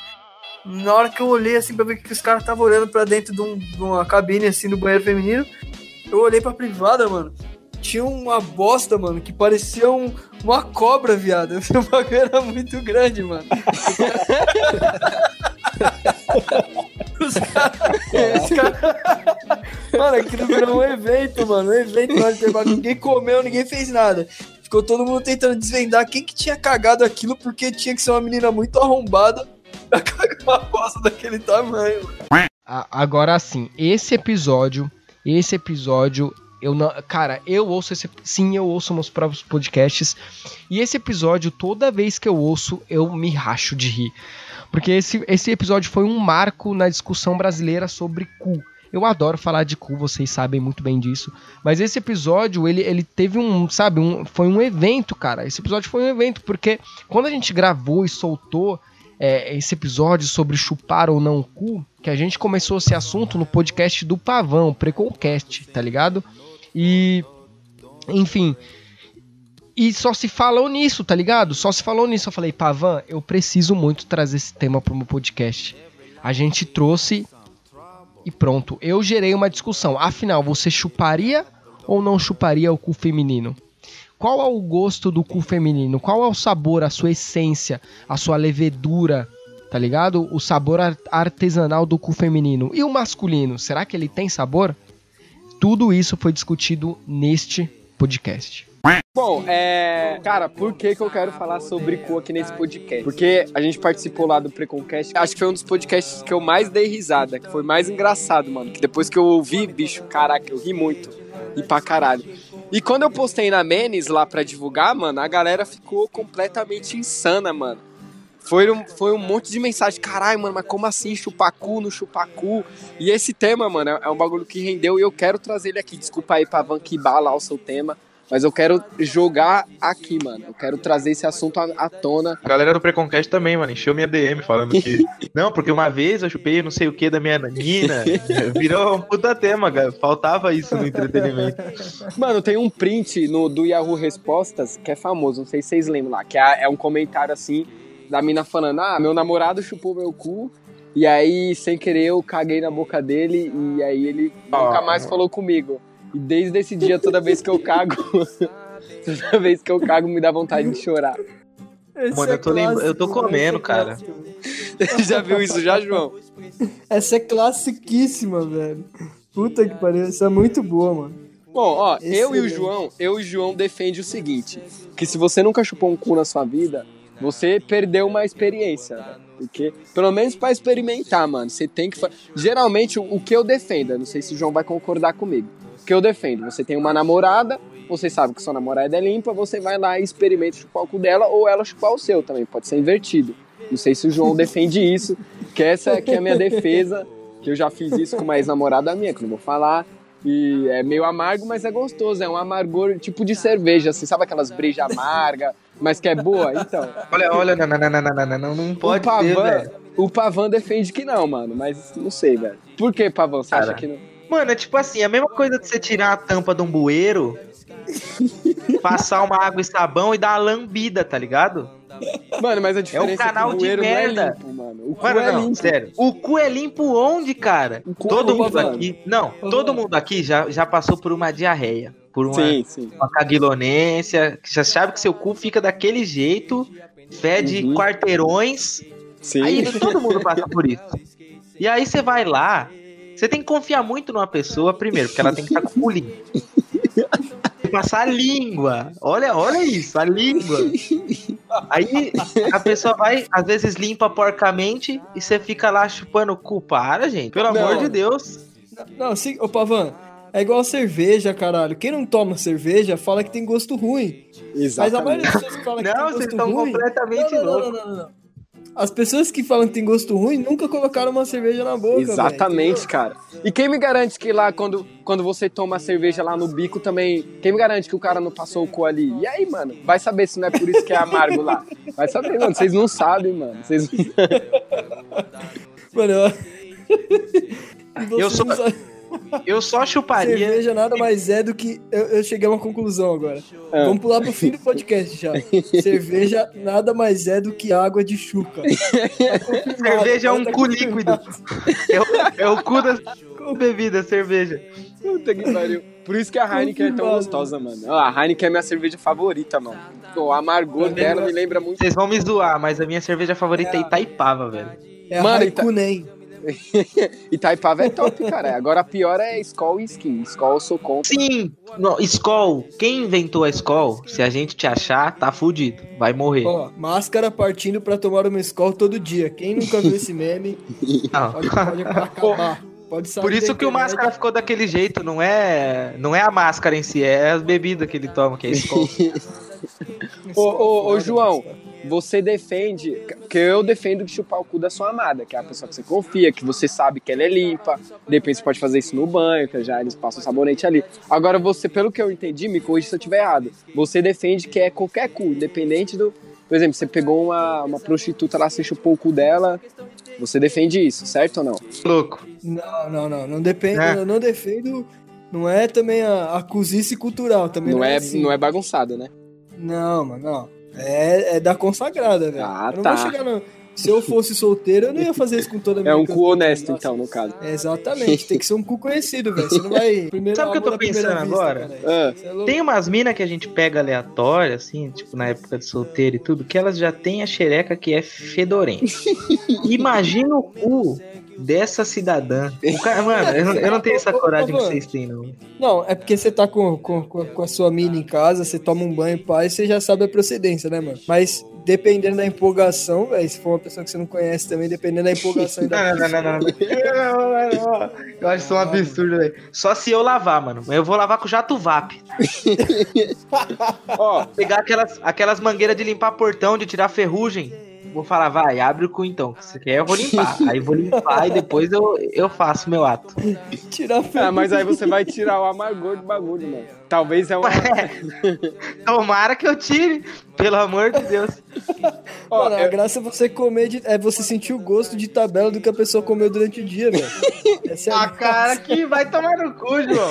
Na hora que eu olhei assim pra ver que os caras estavam olhando pra dentro de, um- de uma cabine assim do banheiro feminino, eu olhei pra privada, mano. Tinha uma bosta, mano, que parecia um- uma cobra, viado. <laughs> O bagulho era muito grande, mano. Os caras. os caras- Mano, aquilo virou um evento, mano. Um evento lá de. Ninguém comeu, ninguém fez nada. Ficou todo mundo tentando desvendar quem que tinha cagado aquilo, porque tinha que ser uma menina muito arrombada pra <laughs> cagar uma bosta daquele tamanho. mano. Agora sim, esse episódio, esse episódio, eu não, cara, eu ouço esse, sim, eu ouço meus próprios podcasts e esse episódio toda vez que eu ouço, eu me racho de rir. Porque esse, esse episódio foi um marco na discussão brasileira sobre cu. Eu adoro falar de cu, vocês sabem muito bem disso. Mas esse episódio, ele, ele teve um, sabe, um, foi um evento, cara. Esse episódio foi um evento, porque quando a gente gravou e soltou é, esse episódio sobre chupar ou não o cu, que a gente começou esse assunto no podcast do Pavão, Preconcast, tá ligado? E, enfim, e só se falou nisso, tá ligado? Só se falou nisso. Eu falei, Pavan, eu preciso muito trazer esse tema pro meu podcast. A gente trouxe e pronto. Eu gerei uma discussão. Afinal, você chuparia ou não chuparia o cu feminino? Qual é o gosto do cu feminino? Qual é o sabor, a sua essência, a sua levedura, tá ligado? O sabor ar- artesanal do cu feminino. E o masculino, será que ele tem sabor? Tudo isso foi discutido neste podcast. Bom, é. Cara, por que, que eu quero falar sobre cu aqui nesse podcast? Porque a gente participou lá do Preconcast. Acho que foi um dos podcasts que eu mais dei risada, que foi mais engraçado, mano. Que depois que eu ouvi, bicho, caraca, eu ri muito. E pra caralho. E quando eu postei na Menes lá pra divulgar, mano, a galera ficou completamente insana, mano. Foi um, foi um monte de mensagem. Caralho, mano, mas como assim chupar cu no chupar cu? E esse tema, mano, é é um bagulho que rendeu e eu quero trazer ele aqui. Desculpa aí pra Vanquibar lá o seu tema. Mas eu quero jogar aqui, mano. Eu quero trazer esse assunto à, à tona. A galera do Preconcast também, mano, encheu minha DM falando que. <laughs> não, porque uma vez eu chupei não sei o que da minha Nina. <laughs> Virou um puta tema, cara. Faltava isso no entretenimento. Mano, tem um print no, do Yahoo Respostas que é famoso, não sei se vocês lembram lá, que é, é um comentário assim da mina falando: Ah, meu namorado chupou meu cu. E aí, sem querer, eu caguei na boca dele e aí ele nunca Ah. mais falou comigo. E desde esse dia, toda vez que eu cago, <laughs> toda vez que eu cago, me dá vontade de chorar. Esse Mano, é eu tô, lembra... eu tô clássico, comendo, é cara. clássico. já viu isso já, João? Essa é classiquíssima, velho. Puta que pariu, essa é muito boa, mano. Bom, ó, eu e o Excelente. João, eu e o João defende o seguinte, que se você nunca chupou um cu na sua vida, você perdeu uma experiência, né? Porque, pelo menos pra experimentar, mano, você tem que... fa- Geralmente, o, que eu defendo, não sei se o João vai concordar comigo, o que eu defendo, você tem uma namorada, você sabe que sua namorada é limpa, você vai lá e experimenta chupar o cu dela, ou ela chupar o seu também, pode ser invertido. Não sei se o João defende isso, que essa que é a minha defesa, que eu já fiz isso com uma ex-namorada minha, que eu não vou falar, e é meio amargo, mas é gostoso. É um amargor tipo de cerveja, assim, sabe aquelas brejas amargas, mas que é boa? Então. Olha, olha, não, não, não, não, não, não, não pode o Pavan, ter, O Pavan defende que não, mano, mas não sei, velho. Por que, Pavan, você Cara. acha que não? Mano, é tipo assim, é a mesma coisa de você tirar a tampa de um bueiro, <laughs> passar uma água e sabão e dar uma lambida, tá ligado? Mano, mas a diferença é, canal que o de é merda. limpo, mano. O cu Mano, é não, limpo. sério. O cu é limpo onde, cara? todo é limpo, mundo mano. aqui. Não, todo mundo aqui já, já passou por uma diarreia. Por uma, Sim, sim. uma caguilonência. Já sabe que seu cu fica daquele jeito, fede Uhum. quarteirões. Sim. Aí todo mundo passa por isso. E aí você vai lá, você tem que confiar muito numa pessoa, primeiro, porque ela tem que estar com o cu limpo. Tem que Passar a língua. Olha, olha isso, a língua. Aí a pessoa vai, às vezes limpa porcamente e você fica lá chupando o cu. Para, gente. Pelo Não. amor de Deus. Não, sim, ô Pavan, é igual cerveja, caralho. Quem não toma cerveja fala que tem gosto ruim. Mas a maioria das pessoas que falam que Não, tem vocês gosto estão ruim... completamente não, não, loucos. não, não, não, não. As pessoas que falam que tem gosto ruim nunca colocaram uma cerveja na boca, Exatamente, velho, cara. E quem me garante que lá, quando, quando você toma a cerveja lá no bico também, quem me garante que o cara não passou o cu ali? E aí, mano? Vai saber se não é por isso que é amargo lá. Vai saber, mano. Vocês não sabem, mano. Vocês não... <laughs> Mano, eu... Eu <laughs> sou- não sabe- Eu só chuparia. Cerveja nada mais é do que. Eu, eu cheguei a uma conclusão agora. Ah. Vamos pular pro fim do podcast já. Cerveja nada mais é do que água de chuca. Cerveja é um Tá cu líquido. É o, é o cu da bebida, cerveja. Puta que pariu. Por isso que a Heineken é tão gostosa, mano. A Heineken é minha cerveja favorita, mano. O amargor dela me lembra muito. Vocês vão me zoar, mas a minha cerveja favorita é Itaipava, velho. É a Mano, Ita-. <laughs> Itaipava é top, cara. Agora a pior é Skol e Skin. Skol eu sou contra. Sim, no, Skol. Quem inventou a Skol, se a gente te achar, tá fudido. Vai morrer. Ó, máscara partindo pra tomar uma escola todo dia. Quem nunca viu esse meme, Não. <laughs> pode, pode acabar. Pode sair Por isso que o máscara ficou daquele jeito, não é, não é a máscara em si, é as bebidas que ele toma, que é Skol. <laughs> Ô, ô, ô, João, você defende, que eu defendo que chupar o cu da sua amada, que é a pessoa que você confia, que você sabe que ela é limpa, de repente você pode fazer isso no banho, que já eles passam sabonete ali. Agora você, pelo que eu entendi, me corrija se eu estiver errado, você defende que é qualquer cu, independente do... Por exemplo, você pegou uma, uma prostituta lá, você chupou o cu dela, você defende isso, certo ou não? Louco. Não, não, não. Não depende. É. Eu não defendo. Não é também a, a cozice cultural. Também não, Não é, assim. não é bagunçado, né? Não, mano, não. É, é da consagrada, velho. Ah, eu não tá. vou chegar no... Se eu fosse solteiro, eu não ia fazer isso com toda a <laughs> minha É um cu honesto, nossa. então, no caso. É, exatamente, tem que ser um cu conhecido, velho. Você não vai. <laughs> Primeiro Sabe o que eu tô pensando vista, agora? Ah, é. Tem umas minas que a gente pega aleatória, assim, tipo na época de solteiro e tudo, que elas já têm a xereca que é fedorenta. <laughs> Imagina o cu dessa cidadã. O cara, mano, eu não, eu não tenho essa coragem que vocês têm, não. Não, é porque você tá com, com, com a sua mina em casa, você toma um banho, pai, você já sabe a procedência, né, mano? Mas dependendo da empolgação, velho, se for uma pessoa que você não conhece também, dependendo da empolgação e da. <laughs> Não, não, não, não, não. Eu acho isso um absurdo, velho. Só se eu lavar, mano. Eu vou lavar com jato VAP. <laughs> Ó, Pegar aquelas, aquelas mangueiras de limpar portão, de tirar ferrugem. Vou falar, vai, abre o cu então. Se você quer, eu vou limpar. <laughs> Aí eu vou limpar e depois eu, eu faço meu ato. Tirar ah, mas aí você vai tirar o amargor do bagulho, mano. Talvez é uma... <laughs> Tomara que eu tire, pelo amor de Deus. Ó, Mano, a eu- graça é você comer, de, é você sentir o gosto de tabela do que a pessoa comeu durante o dia, velho. Essa é A cara que vai tomar no cu, João.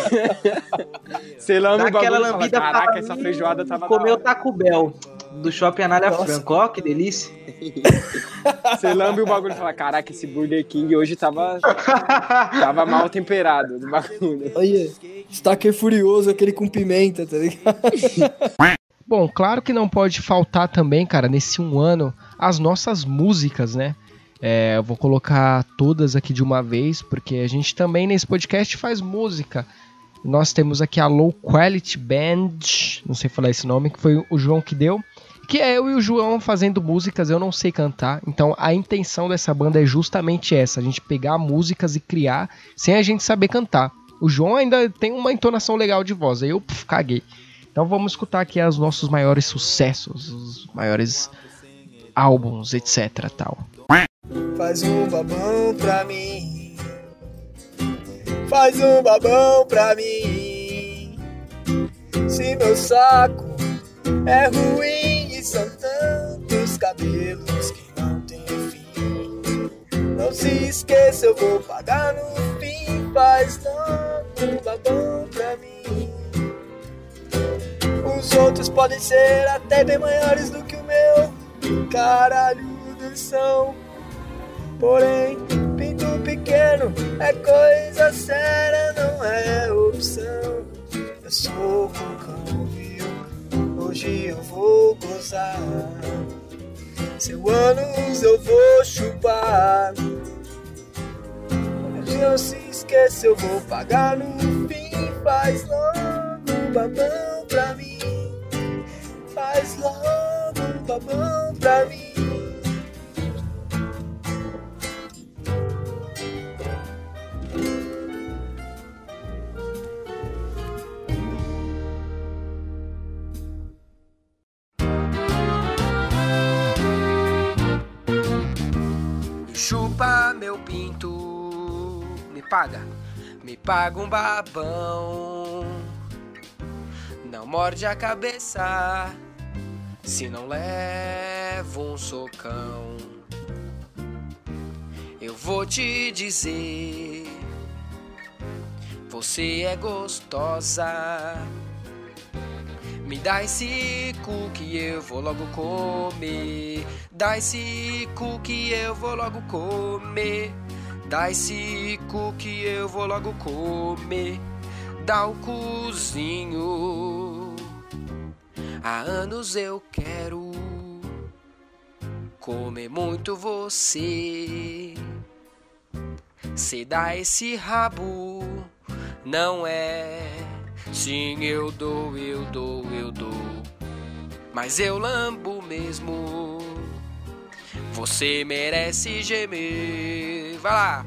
Você lambe Dá o bagulho aquela e fala, lambida caraca, fala, essa "Hum, feijoada tava Comeu hora." Taco Bell do Shopping Anália Nossa. Franco. Ó, que delícia. <laughs> Você lambe o bagulho e fala, caraca, esse Burger King hoje tava, tava mal temperado. do bagulho. Olha, Stacker furioso, aquele com pimenta, tá ligado? <laughs> Bom, claro que não pode faltar também, cara, nesse um ano, as nossas músicas, né? É, eu vou colocar todas aqui de uma vez, porque a gente também nesse podcast faz música. Nós temos aqui a Low Quality Band, não sei falar esse nome, que foi o João que deu. Que é eu e o João fazendo músicas, eu não sei cantar. Então a intenção dessa banda é justamente essa: a gente pegar músicas e criar sem a gente saber cantar. O João ainda tem uma entonação legal de voz, aí eu puf, caguei. Então vamos escutar aqui os nossos maiores sucessos, os maiores álbuns, etc. tal. Faz um babão pra mim. Faz um babão pra mim. Se meu saco é ruim cabelos que não tem fim. Não se esqueça, eu vou pagar no fim. Faz um babão pra mim. Os outros podem ser até bem maiores do que o meu. Caralho, são. Porém, pinto pequeno é coisa séria, não é opção. Eu sou vulcão, viu? Hoje eu vou gozar. Seu anos eu vou chupar. Mas não se esqueça, eu vou pagar no fim. Faz logo um babão pra mim. Faz logo um babão pra mim. Meu pinto, me paga, me paga um babão. Não morde a cabeça, se não levo um socão. Eu vou te dizer, você é gostosa. Me dá esse que eu vou logo comer. Dá esse que eu vou logo comer. Dá esse que eu vou logo comer. Dá o cozinho. Há anos eu quero comer muito você. Cê dá esse rabo, não é? Sim, eu dou, eu dou, eu dou. Mas eu lambo mesmo. Você merece gemer. Vai lá.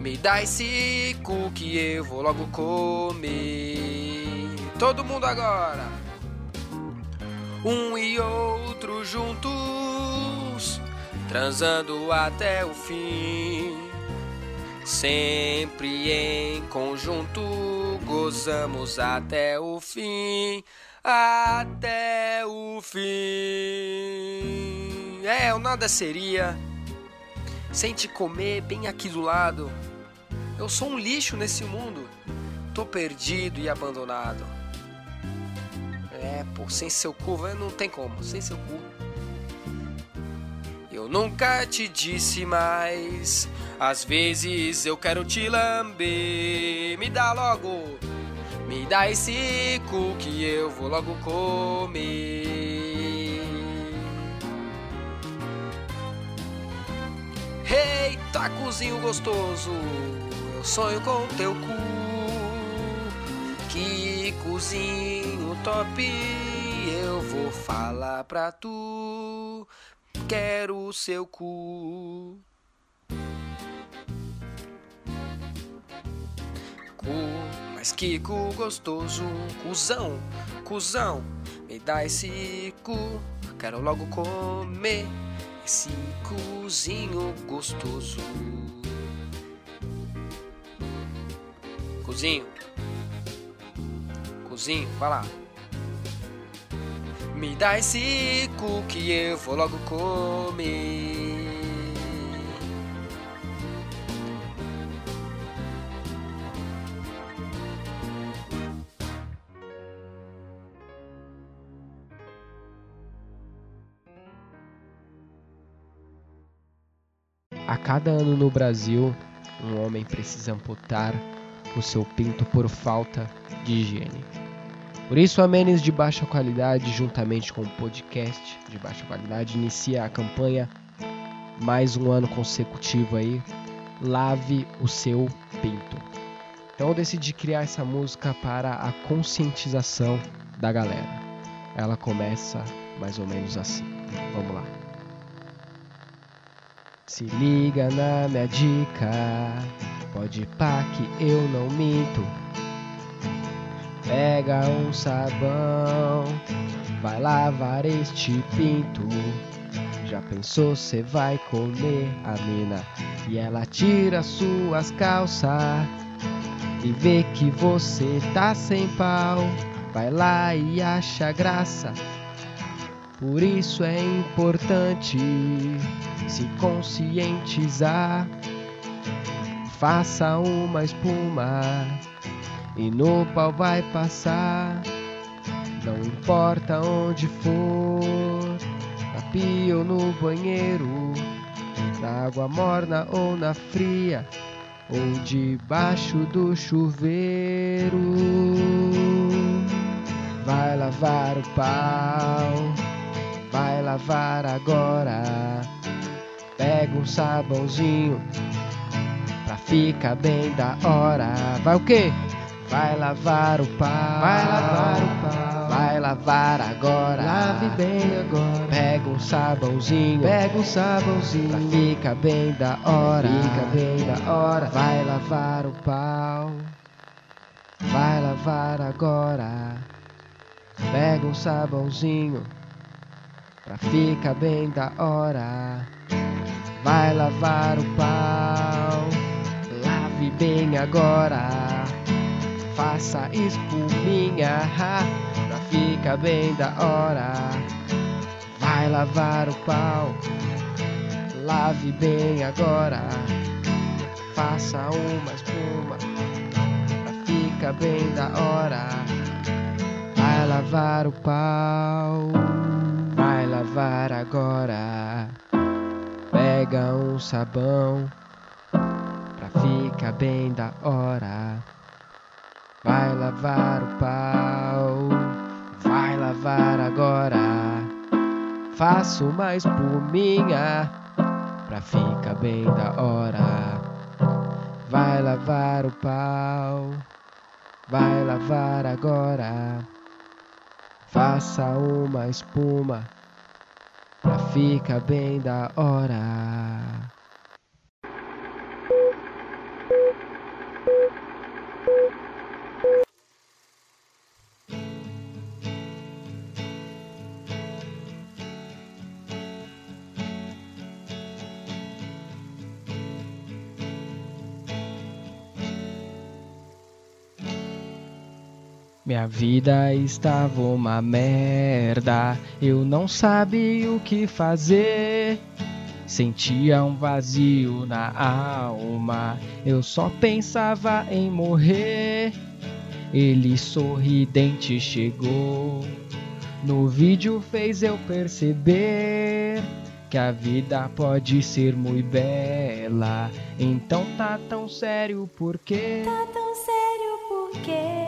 Me dá esse cu que eu vou logo comer. Todo mundo agora. Um e outro juntos, transando até o fim. Sempre em conjunto, gozamos até o fim. Até o fim. É, o nada seria sem te comer bem aqui do lado. Eu sou um lixo nesse mundo. Tô perdido e abandonado. É, pô, sem seu cu, não tem como. Sem seu cu. Eu nunca te disse mais. Às vezes eu quero te lamber. Me dá logo. Me dá esse cu que eu vou logo comer. Eita, cozinho gostoso. Eu sonho com teu cu. Que cozinho top. Eu vou falar pra tu. Quero o seu cu. Cu, mas que cu gostoso. Cusão, cuzão. Me dá esse cu. Quero logo comer esse cozinho gostoso. Cozinho. Cozinho, vai lá. Me dá esse cu que eu vou logo comer. A cada ano no Brasil, um homem precisa amputar o seu pinto por falta de higiene. Por isso, a Menes de Baixa Qualidade, juntamente com o podcast de baixa qualidade, inicia a campanha mais um ano consecutivo aí. Lave o seu pinto. Então eu decidi criar essa música para a conscientização da galera. Ela começa mais ou menos assim. Vamos lá. Se liga na minha dica, pode pá que eu não minto. Pega um sabão, vai lavar este pinto. Já pensou cê vai comer a mina e ela tira suas calças e vê que você tá sem pau. Vai lá e acha graça. Por isso é importante se conscientizar. Faça uma espuma e no pau vai passar. Não importa onde for, na pia ou no banheiro, na água morna ou na fria, ou debaixo do chuveiro. Vai lavar o pau, vai lavar agora. Pega um sabãozinho pra ficar bem da hora. Vai o quê? Vai lavar o pau, vai lavar o pau, vai lavar agora. Lave bem agora. Pega um sabãozinho, pega um sabãozinho pra ficar bem da hora, fica bem da hora. Vai lavar o pau, vai lavar agora. Pega um sabãozinho pra ficar bem da hora. Vai lavar o pau, lave bem agora. Faça espuminha pra ficar bem da hora. Vai lavar o pau, lave bem agora. Faça uma espuma pra ficar bem da hora. Vai lavar o pau, vai lavar agora. Pega um sabão pra ficar bem da hora. Vai lavar o pau, vai lavar agora. Faça uma espuminha pra ficar bem da hora. Vai lavar o pau, vai lavar agora. Faça uma espuma pra ficar bem da hora. Minha vida estava uma merda, eu não sabia o que fazer. Sentia um vazio na alma, eu só pensava em morrer. Ele sorridente chegou, no vídeo fez eu perceber que a vida pode ser muito bela. Então tá tão sério porque Tá tão sério por quê?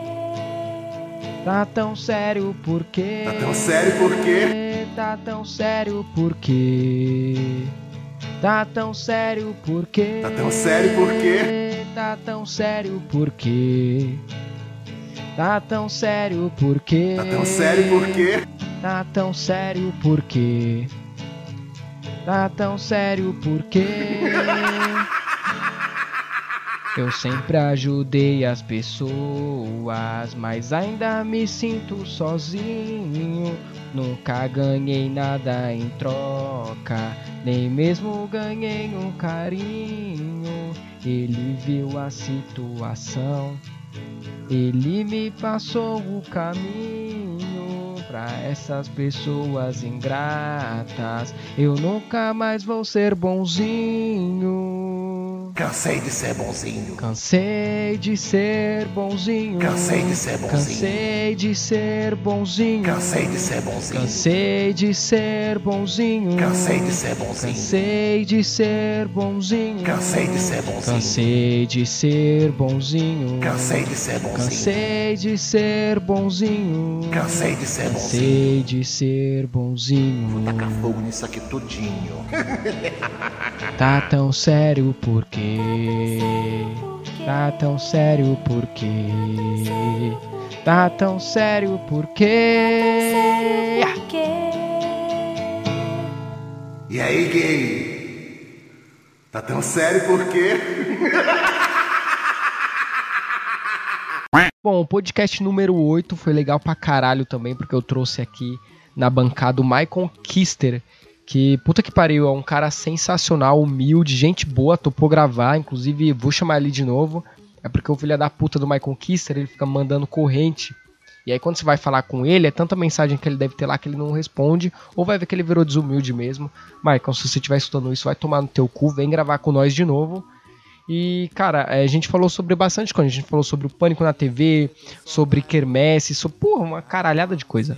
Tá tão sério porque Tá tão sério por quê? Tá tão sério porque Tá tão sério porque Tá tão sério por quê? Tá tão sério porque Tá tão sério porque Tá tão sério por quê? Tá tão sério porque Tá tão sério porque Eu sempre ajudei as pessoas, mas ainda me sinto sozinho. Nunca ganhei nada em troca, nem mesmo ganhei um carinho. Ele viu a situação, ele me passou o caminho pra essas pessoas ingratas. Eu nunca mais vou ser bonzinho. Cansei de ser bonzinho. Cansei de ser bonzinho. Cansei de ser bonzinho. Cansei de ser bonzinho. Cansei de ser bonzinho. Cansei de ser bonzinho. Cansei de ser bonzinho. Cansei de ser bonzinho. Cansei de ser bonzinho. Cansei de ser bonzinho. Cansei de ser bonzinho. Cansei de ser bonzinho. Cansei de ser bonzinho. Cansei de ser bonzinho. Vou tacar fogo nisso aqui tudinho. Tá tão sério por Tá tão sério por quê? Tá tão sério por quê? E aí, gay? Tá tão sério por quê? <laughs> Bom, o podcast número 8 foi legal pra caralho também, porque eu trouxe aqui na bancada o Michael Kister, que, puta que pariu, é um cara sensacional, humilde, gente boa, topou gravar, inclusive vou chamar ele de novo, é porque o filho da puta do Michael Kister, ele fica mandando corrente, e aí quando você vai falar com ele, é tanta mensagem que ele deve ter lá que ele não responde, ou vai ver que ele virou desumilde mesmo. Michael, se você estiver escutando isso, vai tomar no teu cu, vem gravar com nós de novo. E, cara, é, a gente falou sobre bastante coisa. A gente falou sobre o pânico na TV, sobre quermesse, sobre, porra, uma caralhada de coisa.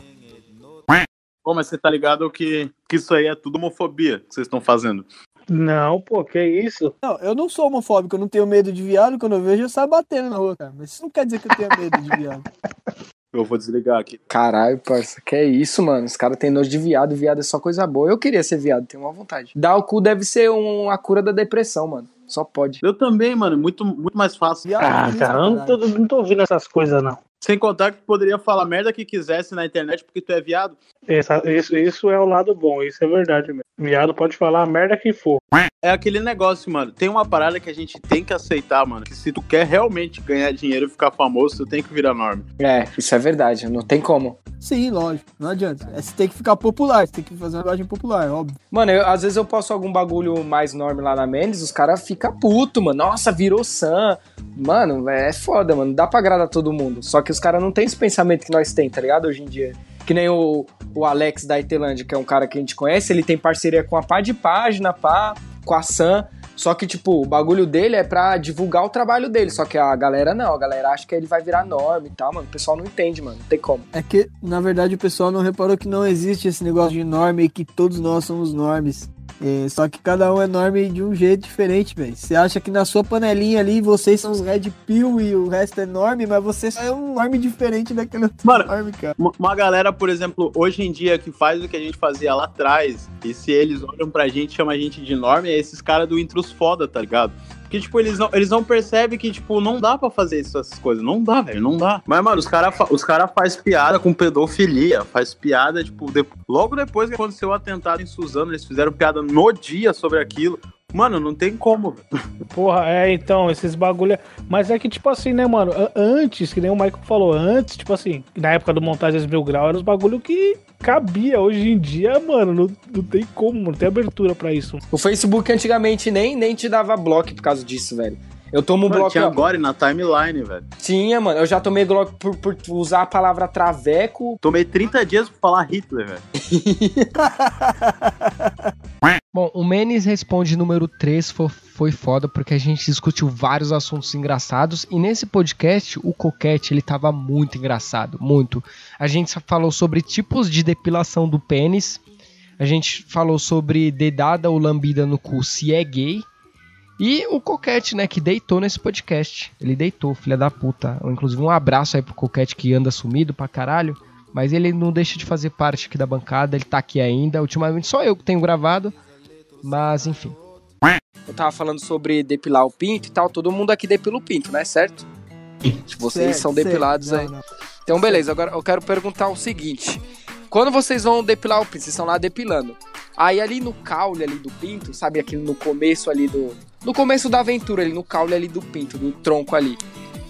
Pô, mas você tá ligado que, que isso aí é tudo homofobia que vocês estão fazendo. Não, pô, que isso? Não, eu não sou homofóbico, eu não tenho medo de viado. Quando eu vejo, eu saio batendo na rua, cara. Mas isso não quer dizer que eu tenha medo de viado. <laughs> Eu vou desligar aqui. Caralho, parça, que é isso, mano? Os caras têm nojo de viado, viado é só coisa boa. Eu queria ser viado, tenho uma vontade. Dar o cu deve ser um, a cura da depressão, mano. Só pode. Eu também, mano, muito, muito mais fácil. Ah, cara, eu não tô, não tô ouvindo essas coisas, não. Sem contar que poderia falar merda que quisesse na internet porque tu é viado. Essa- isso, isso é o lado bom, isso é verdade mesmo. Viado pode falar a merda que for. É aquele negócio, mano. Tem uma parada que a gente tem que aceitar, mano. Que se tu quer realmente ganhar dinheiro e ficar famoso, tu tem que virar norma. É, isso é verdade, não tem como. Sim, lógico, não adianta. É, você tem que ficar popular, você tem que fazer uma linguagem popular, óbvio. Mano, eu- às vezes eu posto algum bagulho mais enorme lá na Mendes, os caras ficam puto, mano. Nossa, virou Sam. Mano, é foda, mano. Dá pra agradar todo mundo. Só que os caras não têm esse pensamento que nós tem, tá ligado? Hoje em dia. Que nem o, o Alex da Itelândia, que é um cara que a gente conhece, ele tem parceria com a pá de página, pá, com a Sam. Só que, tipo, o bagulho dele é pra divulgar o trabalho dele. Só que a galera não, a galera acha que ele vai virar norma e tal, mano. O pessoal não entende, mano. Não tem como. É que, na verdade, o pessoal não reparou que não existe esse negócio de norma e que todos nós somos normes. É, só que cada um é norme de um jeito diferente, velho. Você acha que na sua panelinha ali vocês são os Red Pill e o resto é norme, mas você só é um norme diferente daquele outro Mano, norme, cara. Uma, galera, por exemplo, hoje em dia que faz o que a gente fazia lá atrás, e se eles olham pra gente, chama a gente de norme, é esses caras do intros foda, tá ligado? Que, tipo, eles não, eles não percebem que, tipo, não dá pra fazer essas coisas. Não dá, velho, não dá. Mas, mano, os caras os cara faz piada com pedofilia, faz piada, tipo, de- logo depois que aconteceu o atentado em Suzano, eles fizeram piada no dia sobre aquilo. Mano, não tem como. Porra, é, então, esses bagulho. é- Mas é que, tipo assim, né, mano? Antes, que nem o Michael falou, antes, tipo assim, na época do Montagens Mil Grau, era os bagulho que cabia. Hoje em dia, mano, não, não tem como, não tem abertura pra isso. O Facebook antigamente nem, nem te dava bloco por causa disso, velho. Eu tomo Mano, bloco. tinha agora na timeline, velho. Tinha, mano. Eu já tomei bloco por, por usar a palavra traveco. Tomei 30 dias pra falar Hitler, velho. <laughs> Bom, o Menes responde número 3 fo- foi foda porque a gente discutiu vários assuntos engraçados e nesse podcast o Coquete ele tava muito engraçado, muito. A gente falou sobre tipos de depilação do pênis, a gente falou sobre dedada ou lambida no cu se é gay e o Coquete, né, que deitou nesse podcast. Ele deitou, filha da puta. Inclusive um abraço aí pro Coquete que anda sumido pra caralho. Mas ele não deixa de fazer parte aqui da bancada, ele tá aqui ainda. Ultimamente só eu que tenho gravado. Mas enfim. Eu tava falando sobre depilar o pinto e tal. Todo mundo aqui depila o pinto, né? Certo? Vocês Certo, são certo. depilados Não, aí. não. Então, beleza. Agora eu quero perguntar o seguinte: quando vocês vão depilar o pinto, vocês estão lá depilando. Aí ali no caule ali do pinto, sabe aquele no começo ali do. No começo da aventura, ali no caule ali do pinto, do tronco ali.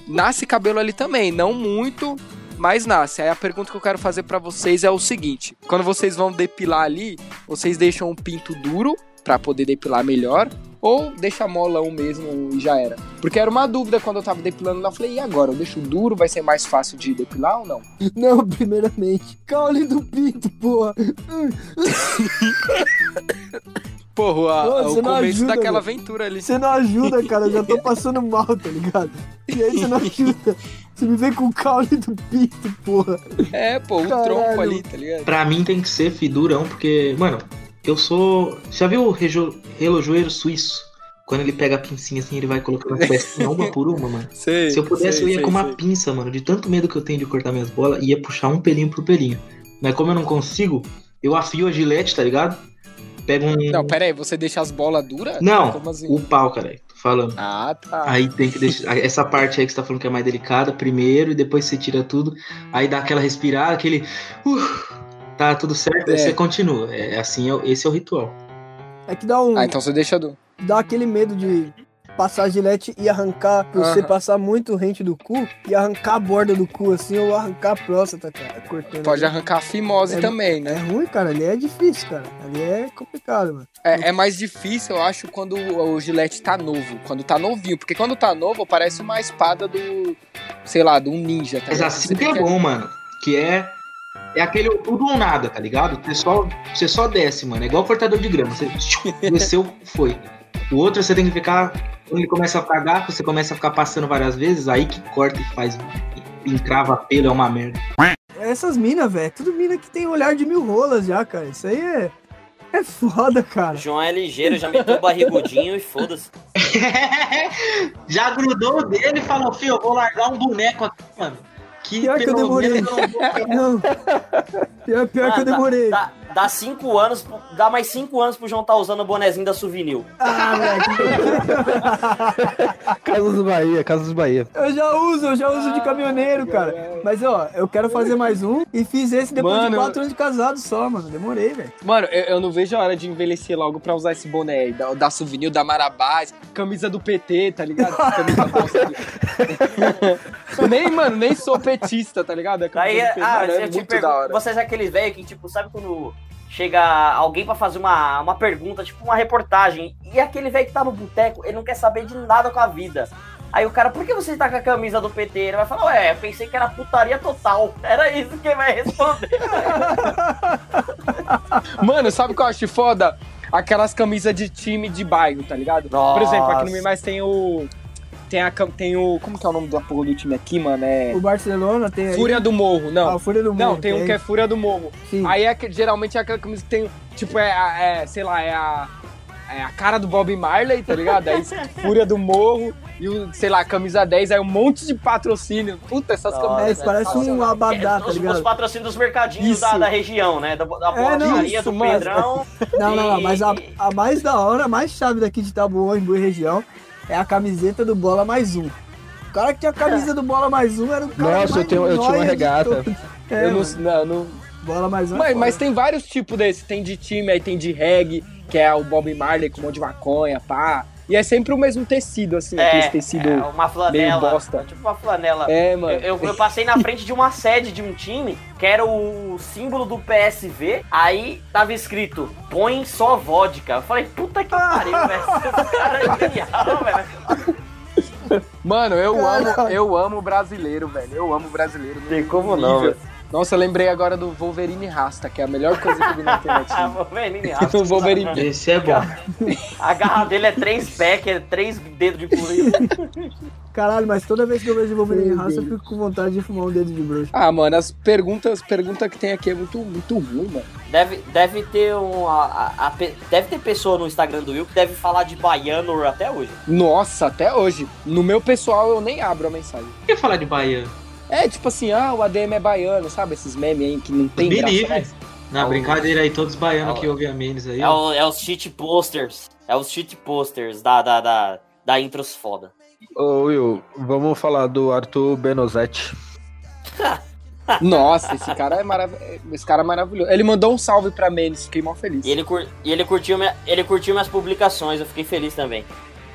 Nasce cabelo ali também, não muito, mas nasce. Aí a pergunta que eu quero fazer pra vocês é o seguinte: quando vocês vão depilar ali, vocês deixam o pinto duro pra poder depilar melhor ou deixa molão mesmo e já era? Porque era uma dúvida quando eu tava depilando lá, eu falei, e agora? Eu deixo duro, vai ser mais fácil de depilar ou não? <laughs> Não, primeiramente, caule do pinto, porra. <laughs> Porra, Pô, a- você o não começo ajuda, daquela velho. aventura ali. Você não ajuda, cara. Eu já tô <laughs> passando mal, tá ligado? E aí você não <laughs> ajuda. Você me vem com o caule do pinto, porra. É, pô, o Caralho. tronco ali, tá ligado? Pra mim tem que ser fidurão, porque, mano, eu sou. Já viu o rejo- relojoeiro suíço? Quando ele pega a pincinha assim, ele vai colocando as pecinhas uma <laughs> por uma, mano. Sei, Se eu pudesse, sei, eu ia sei, com uma sei. pinça, mano. De tanto medo que eu tenho de cortar minhas bolas, ia puxar um pelinho por pelinho. Mas como eu não consigo, eu afio a gilete, tá ligado? Pego um. Não, pera aí, você deixa as bolas duras? Não, Como assim? o pau, cara. Tô falando. Ah, tá. Aí tem que deixar. Essa parte aí que você tá falando que é mais delicada, primeiro, e depois você tira tudo. Aí dá aquela respirada, aquele. Uh, tá tudo certo, aí É. você continua. É assim, é esse é o ritual. É que dá um. Ah, então você deixa do. Dá aquele medo de passar a gilete e arrancar. Você Aham. passar muito rente do cu e arrancar a borda do cu assim ou arrancar a próstata, cara. Cortando. Pode ali. arrancar a fimose É- também, É né? ruim, cara. Ali é difícil, cara. Ali é complicado, mano. É, é mais difícil, eu acho, quando o, o gilete tá novo. Quando tá novinho. Porque quando tá novo, parece uma espada do. Sei lá, de um ninja, tá Mas assim que é bom, mano. Que é. É aquele tudo ou nada, tá ligado? Você só, você só desce, mano. É igual cortador de grama. Você <laughs> desceu, foi. O outro você tem que ficar. Quando ele começa a ficar gato, você começa a ficar passando várias vezes, aí que corta e faz. Encrava pelo, é uma merda. Essas minas, velho, tudo mina que tem olhar de mil rolas já, cara. Isso aí é. É foda, cara. João é ligeiro, já meteu o barrigudinho e foda-se. <laughs> Já grudou o dele e falou, filho, eu vou largar um boneco aqui, mano. Que Pior que eu demorei. menos eu não vou <laughs> Não. Pior, pior que eu Mano, dá- demorei. Dá, cinco anos, dá mais cinco anos pro João tá usando o bonezinho da Souvenir. Ah, <laughs> Casas Bahia, Casas Bahia. Eu já uso, eu já uso de caminhoneiro, cara. Mas ó, eu quero fazer mais um e fiz esse depois Mano, de quatro anos de casado só, mano. Demorei, velho. Mano, eu, eu não vejo a hora de envelhecer logo pra usar esse boné aí, da, da Souvenir, da Marabás, camisa do PT, tá ligado? <laughs> Camisa do... <laughs> Nem, mano, nem sou petista, tá ligado? Camisa Aí, ah, é eu te muito pergunto, da hora. vocês é aqueles velhos que, tipo, sabe quando chega alguém pra fazer uma, uma pergunta, tipo uma reportagem, e aquele velho que tá no boteco, ele não quer saber de nada com a vida. Aí o cara, por que você tá com a camisa do PT? Ele vai falar, ué, eu pensei que era putaria total. Era isso que ele vai responder. <laughs> Mano, sabe o que eu acho foda? Aquelas camisas de time de bairro, tá ligado? Por exemplo, aqui no Mimais tem o. Tem, a, tem o. Como que é o nome da porra do time aqui, mano? É. O Barcelona tem aí. Fúria do Morro, não. Ah, Fúria do Não, Morro, tem um tem. que é Fúria do Morro. Sim. Aí é que, geralmente é aquela camisa que tem. Tipo, é, a- é sei lá, é a. É a cara do Bob Marley, tá ligado? Aí <laughs> Fúria do Morro e o, sei lá, camisa 10, aí um monte de patrocínio. Puta, essas camisas. É, parece um abadá, tá os, os ligado? patrocínios dos mercadinhos da, da região, né? Da, da É, não, isso, do mano. Pedrão. <laughs> Não, não, não, E- mas a, a mais da hora, a mais chave daqui de Tabuão, em Boa Região, é a camiseta do Bola Mais Um. O cara que tinha a camisa do Bola Mais Um era o cara Nossa, eu mais tenho- eu tinha uma regata. É, eu não, não, Bola Mais Um é Mas, mas tem vários tipos desse. Tem de time, aí tem de reggae, que é o Bob Marley com um monte de maconha, pá. E é sempre o mesmo tecido, assim, aquele tecido é, uma meio flanela. bosta. Tipo uma flanela. É, mano. Eu, eu- eu passei na frente de uma sede de um time que era o símbolo do PSV. Aí tava escrito: põe só vodka. Eu falei, puta que pariu, <laughs> velho. Esse cara é genial, velho. Mano, eu amo, eu amo o brasileiro, velho. Eu amo o brasileiro. Tem como não, velho. Nossa, eu lembrei agora do Wolverine Rasta, que é a melhor coisa que eu vi na internet. <laughs> Wolverine <laughs> o Wolverine. Esse é bom. A garra dele é três pés, que é três dedos de pulinho. <laughs> Caralho, mas toda vez que eu vejo Wolverine Raça, eu fico com vontade de fumar um dedo de bruxo. Ah, mano, as perguntas, pergunta que tem aqui é muito, muito ruim, mano. Deve, deve ter um. a- a- a deve ter pessoa no Instagram do Will que deve falar de baiano até hoje. Nossa, até hoje. No meu pessoal eu nem abro a mensagem. Por que falar de baiano? É, tipo assim, ah, o ADM é baiano, sabe? Esses memes aí que não tem Me graça. livre. mais. Na brincadeira aí, todos baianos É que ouvem a Menes aí. É, o- é os cheat posters. É os cheat posters da, da, da, da intros foda. Ô Will, vamos falar do Arthur Benozetti. <laughs> Nossa, esse cara é maravilhoso. Esse cara é maravilhoso. Ele mandou um salve pra Menes, fiquei mó feliz. E ele, cur- e ele, curtiu minha- ele curtiu minhas publicações, eu fiquei feliz também.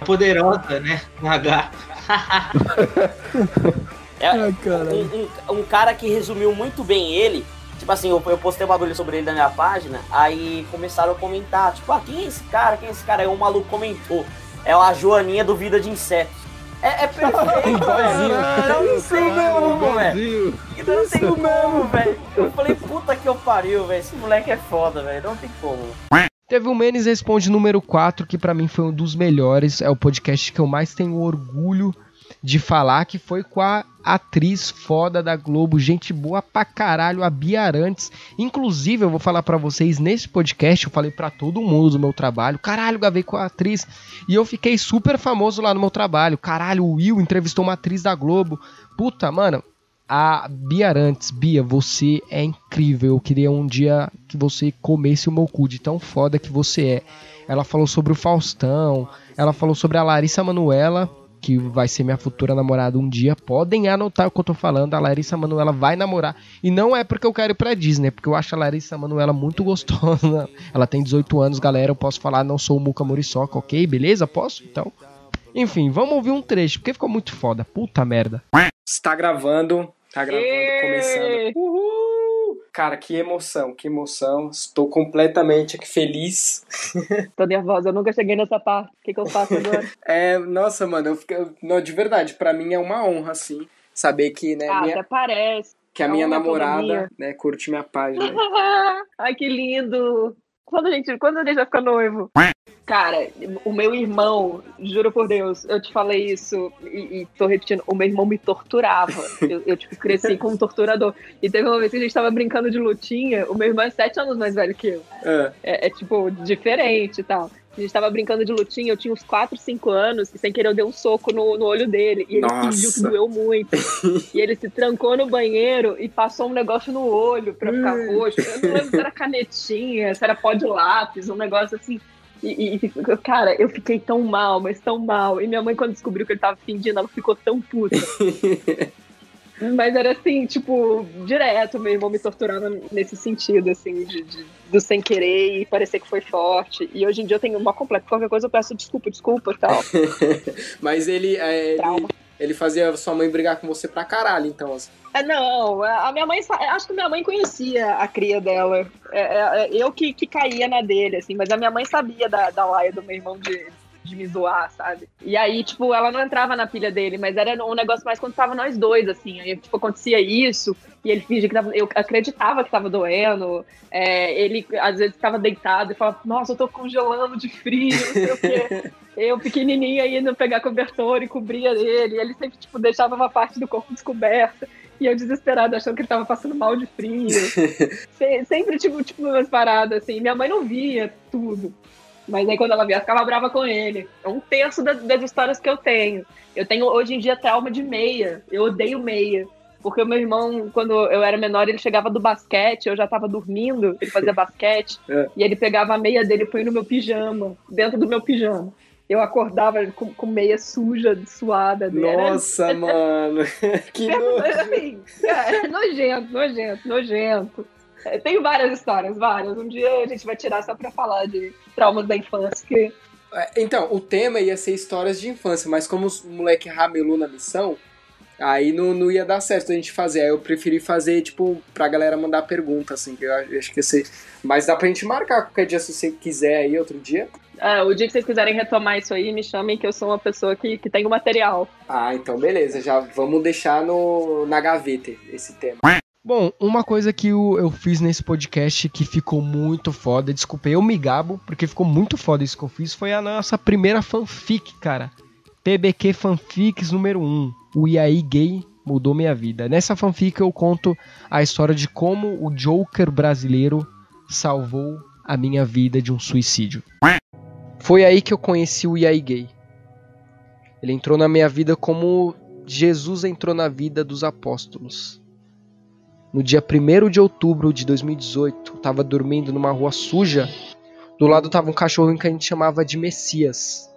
Poderosa, né? H. <laughs> É Ai, um, um- um cara que resumiu muito bem ele. Tipo assim, eu, eu postei um bagulho sobre ele na minha página, aí começaram a comentar, tipo, ah, quem é esse cara? Quem é esse cara? Aí um maluco comentou. É a Joaninha do Vida de Insetos. É, é <laughs> perfeito, velho. Não sei mesmo, velho. Não tem como, velho. Eu falei, puta que eu pariu, velho. Esse moleque é foda, velho. Não tem como. Teve o Menes Responde número 4, que pra mim foi um dos melhores. É o podcast que eu mais tenho orgulho de falar, que foi com a atriz foda da Globo, gente boa pra caralho, a Bia Arantes. Inclusive, eu vou falar pra vocês, nesse podcast, eu falei pra todo mundo do meu trabalho, caralho, gravei com a atriz. E eu fiquei super famoso lá no meu trabalho. Caralho, o Will entrevistou uma atriz da Globo. Puta, mano, a Bia Arantes, Bia, você é incrível. Eu queria um dia que você comesse o meu cu de tão foda que você é. Ela falou sobre o Faustão, ela falou sobre a Larissa Manuela, que vai ser minha futura namorada um dia. Podem anotar o que eu tô falando. A Larissa Manuela vai namorar. E não é porque eu quero ir pra Disney, é porque eu acho a Larissa Manuela muito gostosa. <laughs> Ela tem 18 anos, galera. Eu posso falar, não sou o Muca Muriçoca, ok? Beleza? Posso? Então. Enfim, vamos ouvir um trecho, porque ficou muito foda. Puta merda. Está gravando. Tá gravando, começando. Uhul! Cara, que emoção, que emoção. Estou completamente aqui feliz. <laughs> Tô nervosa, eu nunca cheguei nessa parte. O que, que eu faço agora? <laughs> É, nossa, mano, eu fico, não, de verdade, pra mim é uma honra, assim, saber que, né, ah, minha, até parece. que a minha é toda namorada, minha. né, curte minha página. <laughs> Ai, que lindo. Quando a gente, quando a gente vai ficar noivo? Cara, o meu irmão, juro por Deus, eu te falei isso e, e tô repetindo, o meu irmão me torturava. <laughs> Eu, eu, tipo, cresci como torturador. E teve uma vez que a gente tava brincando de lutinha, o meu irmão é sete anos mais velho que eu. É. É, é, tipo, diferente e tal. A gente tava brincando de lutinha, eu tinha uns 4, 5 anos, e sem querer eu dei um soco no, no olho dele. E ele Nossa. fingiu que doeu muito. <laughs> e ele se trancou no banheiro e passou um negócio no olho pra ficar Hum. roxo. Eu não lembro se era canetinha, se era pó de lápis, um negócio assim. E, e- e, cara, eu fiquei tão mal, mas tão mal. E minha mãe, quando descobriu que ele tava fingindo, ela ficou tão puta. <laughs> Mas era assim, tipo, direto, meu irmão me torturava nesse sentido, assim, de, de- do sem querer e parecer que foi forte. E hoje em dia eu tenho uma completa. Qualquer coisa eu peço desculpa, desculpa e tal. <laughs> Mas ele, é, ele, ele fazia sua mãe brigar com você pra caralho, então, assim. É, não, a minha mãe, acho que minha mãe conhecia a cria dela. É, é, é, eu que, que caía na dele, assim, mas a minha mãe sabia da, da laia do meu irmão de, de me zoar, sabe? E aí, tipo, ela não entrava na pilha dele, mas era um negócio mais quando tava nós dois, assim. Aí, tipo, acontecia isso, e ele fingia que tava. Eu acreditava que tava doendo. é, ele, às vezes, ficava deitado e falava, nossa, eu tô congelando de frio, não sei o quê. <laughs> Eu, pequenininha, indo pegar cobertor e cobria ele. E ele sempre, tipo, deixava uma parte do corpo descoberta. E eu desesperada, achando que ele tava passando mal de frio. <laughs> Se- sempre, tipo, tipo, umas paradas, assim. Minha mãe não via tudo. Mas aí quando ela via, ela ficava brava com ele. É um terço das, das histórias que eu tenho. Eu tenho, hoje em dia, trauma de meia. Eu odeio meia. Porque o meu irmão, quando eu era menor, ele chegava do basquete, eu já tava dormindo, ele fazia <laughs> basquete, É. e ele pegava a meia dele e põe no meu pijama, dentro do meu pijama. Eu acordava com, com meia suja, suada Nossa, <laughs> mano. <laughs> que nojo. Assim, é, nojento, nojento, nojento. <laughs> É, Tem várias histórias, várias. Um dia a gente vai tirar só pra falar de traumas da infância. Que... É, Então, o tema ia ser histórias de infância, mas como os moleque ramelou na missão, aí não, não ia dar certo a gente fazer. Aí eu preferi fazer, tipo, pra galera mandar pergunta, assim, que eu acho que ia ser. Mas dá pra gente marcar qualquer dia se você quiser aí, outro dia. Ah, o dia que vocês quiserem retomar isso aí, me chamem que eu sou uma pessoa que, que tem o material. Ah, então beleza, já vamos deixar no, na gaveta esse tema. Bom, uma coisa que eu, eu fiz nesse podcast que ficou muito foda, desculpa, eu me gabo, porque ficou muito foda isso que eu fiz, foi a nossa primeira fanfic, cara. PBQ Fanfics número 1. O IAI Gay mudou minha vida. Nessa fanfic eu conto a história de como o Joker brasileiro salvou a minha vida de um suicídio. Foi aí que eu conheci o IAI Gay. Ele entrou na minha vida como Jesus entrou na vida dos apóstolos. No dia 1 de outubro de 2018, eu tava dormindo numa rua suja. Do lado tava um cachorro que a gente chamava de Messias.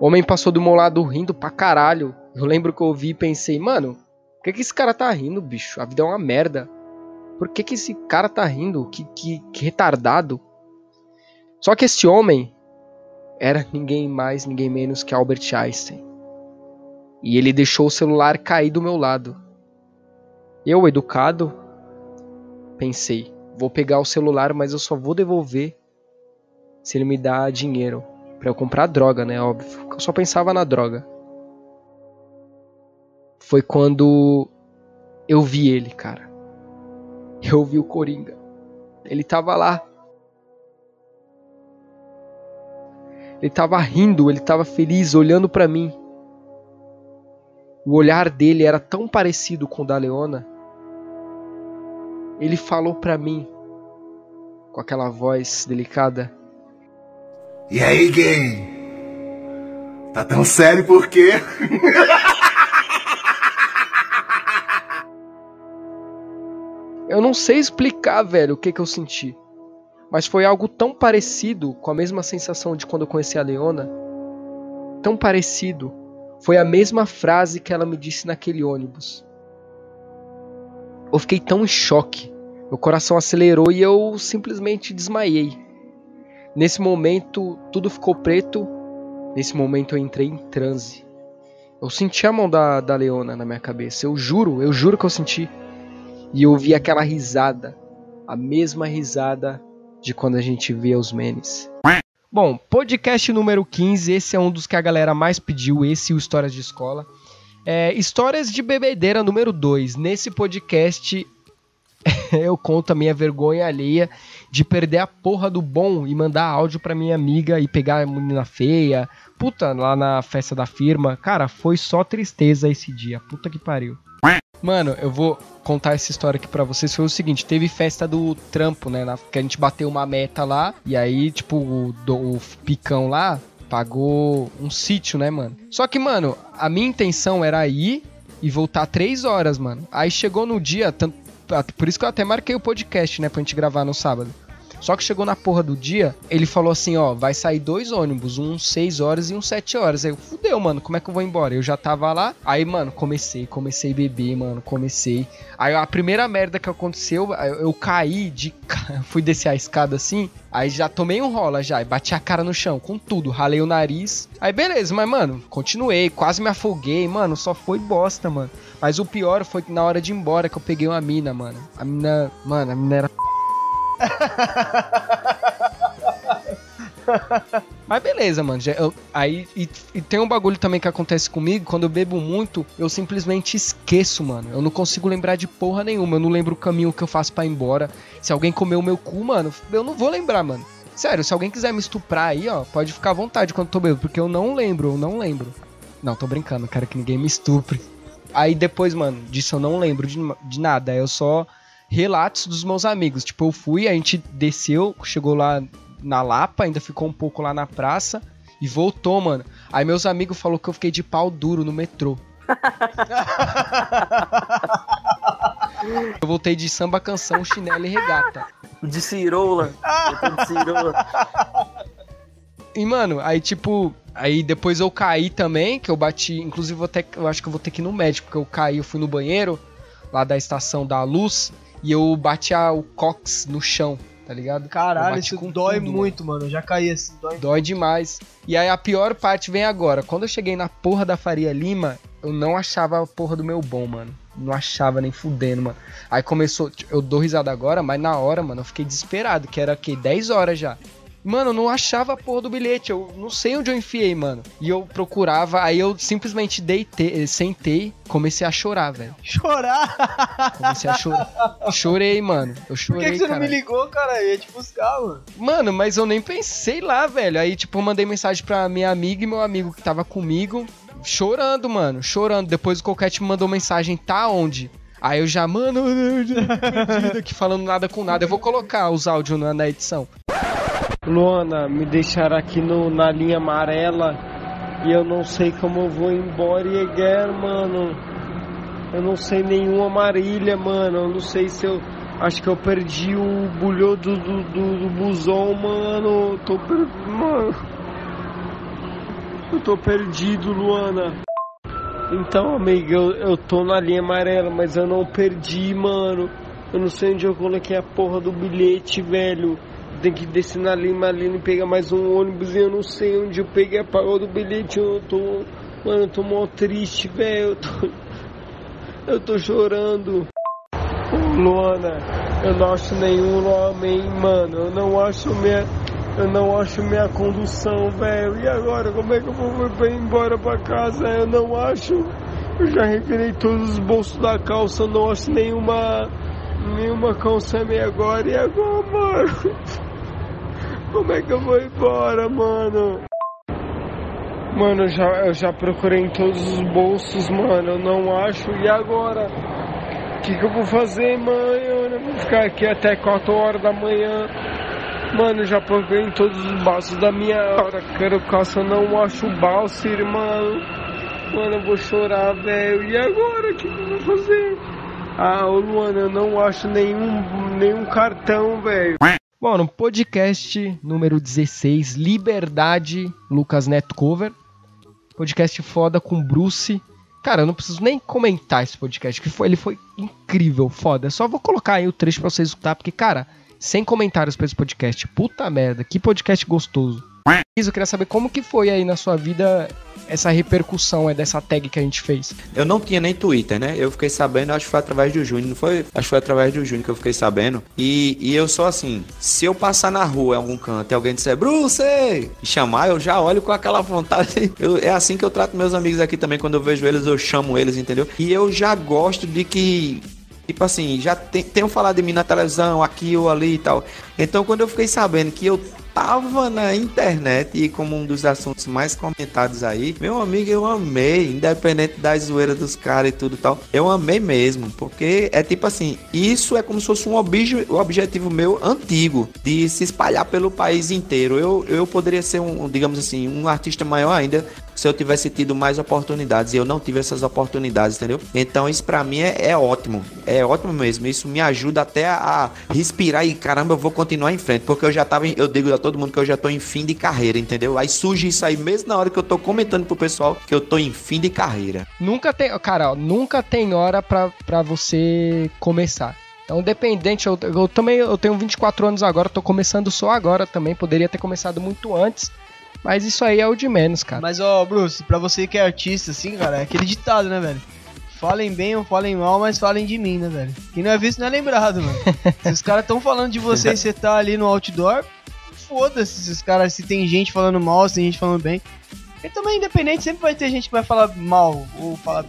O homem passou do meu lado rindo pra caralho. Eu lembro que eu ouvi e pensei, mano, por que, que esse cara tá rindo, bicho? A vida é uma merda. Por que, que esse cara tá rindo? Que, que, que retardado. Só que esse homem era ninguém mais, ninguém menos que Albert Einstein. E ele deixou o celular cair do meu lado. Eu, educado, pensei: vou pegar o celular, mas eu só vou devolver se ele me dá dinheiro Pra eu comprar droga, né? Óbvio. Eu só pensava na droga. Foi quando eu vi ele, cara. Eu vi o Coringa. Ele tava lá. Ele tava rindo, ele tava feliz, olhando pra mim. O olhar dele era tão parecido com o da Leona. Ele falou pra mim, com aquela voz delicada: E aí, gay? Tá tão sério por quê? <laughs> Eu não sei explicar, velho, o que, que eu senti. Mas foi algo tão parecido com a mesma sensação de quando eu conheci a Leona. Tão parecido. Foi a mesma frase que ela me disse naquele ônibus. Eu fiquei tão em choque. Meu coração acelerou e eu simplesmente desmaiei. Nesse momento, tudo ficou preto. Nesse momento, eu entrei em transe. Eu senti a mão da, da Leona na minha cabeça. Eu juro, eu juro que eu senti. E eu ouvi aquela risada. A mesma risada de quando a gente via os memes. Bom, podcast número 15. Esse é um dos que a galera mais pediu. Esse e o Histórias de Escola. É, Histórias de Bebedeira número 2. Nesse podcast <laughs> eu conto a minha vergonha alheia de perder a porra do bom e mandar áudio pra minha amiga e pegar a menina feia. Puta, lá na festa da firma. Cara, foi só tristeza esse dia. Puta que pariu. Mano, eu vou contar essa história aqui pra vocês. Foi o seguinte: teve festa do trampo, né? que a gente bateu uma meta lá. E aí, tipo, o, do- o picão lá pagou um sítio, né, mano? Só que, mano, a minha intenção era ir e voltar três horas, mano. Aí chegou no dia, tan- por isso que eu até marquei o podcast, né, pra gente gravar no sábado. Só que chegou na porra do dia, ele falou assim, ó, vai sair dois ônibus, um 6 horas e um 7 horas. Aí eu, fudeu, mano, como é que eu vou embora? Eu já tava lá, aí, mano, comecei, comecei a beber, mano, comecei. Aí a primeira merda que aconteceu, eu, eu caí de... <laughs> fui descer a escada assim, aí já tomei um rola já, e bati a cara no chão, com tudo, ralei o nariz. Aí beleza, mas, mano, continuei, quase me afoguei, mano, só foi bosta, mano. Mas o pior foi que na hora de ir embora que eu peguei uma mina, mano. A mina, mano, a mina era <laughs> Mas beleza, mano. eu- aí e, e tem um bagulho também que acontece comigo. Quando eu bebo muito, eu simplesmente esqueço, mano. Eu não consigo lembrar de porra nenhuma. Eu não lembro o caminho que eu faço pra ir embora. Se alguém comer o meu cu, mano, eu não vou lembrar, mano. Sério, se alguém quiser me estuprar aí, ó, pode ficar à vontade quando eu tô bêbado, porque eu não lembro, eu não lembro. Não, tô brincando, quero que ninguém me estupre. Aí depois, mano, disso eu não lembro de, de nada. Eu só relatos dos meus amigos. Tipo, eu fui, a gente desceu, chegou lá na Lapa, ainda ficou um pouco lá na praça e voltou, mano. Aí meus amigos falou que eu fiquei de pau duro no metrô. <laughs> eu voltei de samba canção, chinelo e regata. De cirola. Eu de cirola. E, mano, aí, tipo, aí depois eu caí também, que eu bati. Inclusive, vou ter, eu acho que eu vou ter que ir no médico, porque eu caí, eu fui no banheiro, lá da estação da luz, e eu bati a, o cox no chão, tá ligado? Caralho, isso dói tudo, muito, mano. Eu já caí assim, dói. Dói demais. E aí a pior parte vem agora. Quando eu cheguei na porra da Faria Lima, eu não achava a porra do meu bom, mano. Não achava nem fudendo, mano. Aí começou. Eu dou risada agora, mas na hora, mano, eu fiquei desesperado, que era o quê? 10 horas já. Mano, eu não achava a porra do bilhete. Eu não sei onde eu enfiei, mano. E eu procurava, aí eu simplesmente deitei, sentei, comecei a chorar, velho. Chorar? Comecei a chorar. Chorei, mano. Eu Por chorei, que, que você cara. não me ligou, cara? Eu ia te buscar, mano. Mano, mas eu nem pensei lá, velho. Aí, tipo, eu mandei mensagem pra minha amiga e meu amigo que tava comigo, chorando, mano, chorando. Depois o Coquete me mandou mensagem, tá onde? Aí eu já, mano, eu já tô perdido aqui falando nada com nada. Eu vou colocar os áudios na, na edição. Luana, me deixaram aqui no, na linha amarela e eu não sei como eu vou embora e again, mano. Eu não sei nenhuma marília, mano. Eu não sei se eu. Acho que eu perdi o bulhão do, do, do, do busão, mano. Eu tô per... Mano. Eu tô perdido, Luana. Então, amiga, eu, eu tô na linha amarela, mas eu não perdi, mano. Eu não sei onde eu coloquei a porra do bilhete, velho. Tem que descer na linha amarela e pegar mais um ônibus e eu não sei onde eu peguei a porra do bilhete. Eu tô. Mano, eu tô mó triste, velho. Eu tô. <laughs> Eu tô chorando. Ô, Luana, eu não acho nenhum homem, mano. Eu não acho minha. Eu não acho minha condução, velho. E agora, como é que eu vou embora pra casa? Eu não acho. Eu já revirei todos os bolsos da calça, eu não acho nenhuma. Nenhuma calça minha agora. E agora, mano? <laughs> Como é que eu vou embora, mano? Mano, eu já, eu já procurei em todos os bolsos, mano, eu não acho. E agora? O que, que eu vou fazer, mãe? Eu vou ficar aqui até 4 horas da manhã. Mano, já procurei em todos os balsos da minha hora. Quero caça, não acho o balso, irmão. Mano, eu vou chorar, velho. E agora? O que, que eu vou fazer? Ah, ô Luana, eu não acho nenhum, nenhum cartão, velho. Bom, no podcast número 16, Liberdade, Lucas Neto Cover. Podcast foda com Bruce. Cara, eu não preciso nem comentar esse podcast, que foi, ele foi incrível, foda. Só vou colocar aí o trecho pra vocês escutar, porque, cara, sem comentários pra esse podcast. Puta merda, que podcast gostoso. Eu queria saber como que foi aí na sua vida essa repercussão é dessa tag que a gente fez. Eu não tinha nem Twitter, né? Eu fiquei sabendo, acho que foi através do Júnior, não foi? Acho que foi através do Júnior que eu fiquei sabendo. E, e eu sou assim, se eu passar na rua em algum canto e alguém disser, Bruce, e chamar, eu já olho com aquela vontade. <laughs> Eu- é assim que eu trato meus amigos aqui também, quando eu vejo eles, eu chamo eles, entendeu? E eu já gosto de que Tipo assim, já te, tenham falado de mim na televisão, aqui ou ali e tal. Então, quando eu fiquei sabendo que eu tava na internet e como um dos assuntos mais comentados aí, meu amigo, eu amei, independente da zoeira dos caras e tudo tal. Eu amei mesmo, porque é tipo assim, isso é como se fosse um obje, objetivo meu antigo, de se espalhar pelo país inteiro. Eu, eu poderia ser um, digamos assim, um artista maior ainda se eu tivesse tido mais oportunidades e eu não tive essas oportunidades, entendeu? Então isso pra mim é, é ótimo, é ótimo mesmo. Isso me ajuda até a, a respirar e caramba, eu vou continuar em frente, porque eu já tava, eu digo a todo mundo que eu já tô em fim de carreira, entendeu? Aí surge isso aí mesmo na hora que eu tô comentando pro pessoal que eu tô em fim de carreira. Nunca tem, cara, ó, nunca tem hora pra você começar. Então, dependente, eu, eu também eu tenho 24 anos agora, tô começando só agora também, poderia ter começado muito antes, mas isso aí é o de menos, cara. Mas, ó, Bruce, pra você que é artista, assim, cara, é aquele ditado, né, velho? Falem bem ou falem mal, mas falem de mim, né, velho? Quem não é visto não é lembrado, mano. <laughs> se os caras tão falando de você e você tá ali no outdoor, foda-se se os caras, se tem gente falando mal, se tem gente falando bem. Porque também, independente, sempre vai ter gente que vai falar mal ou falar.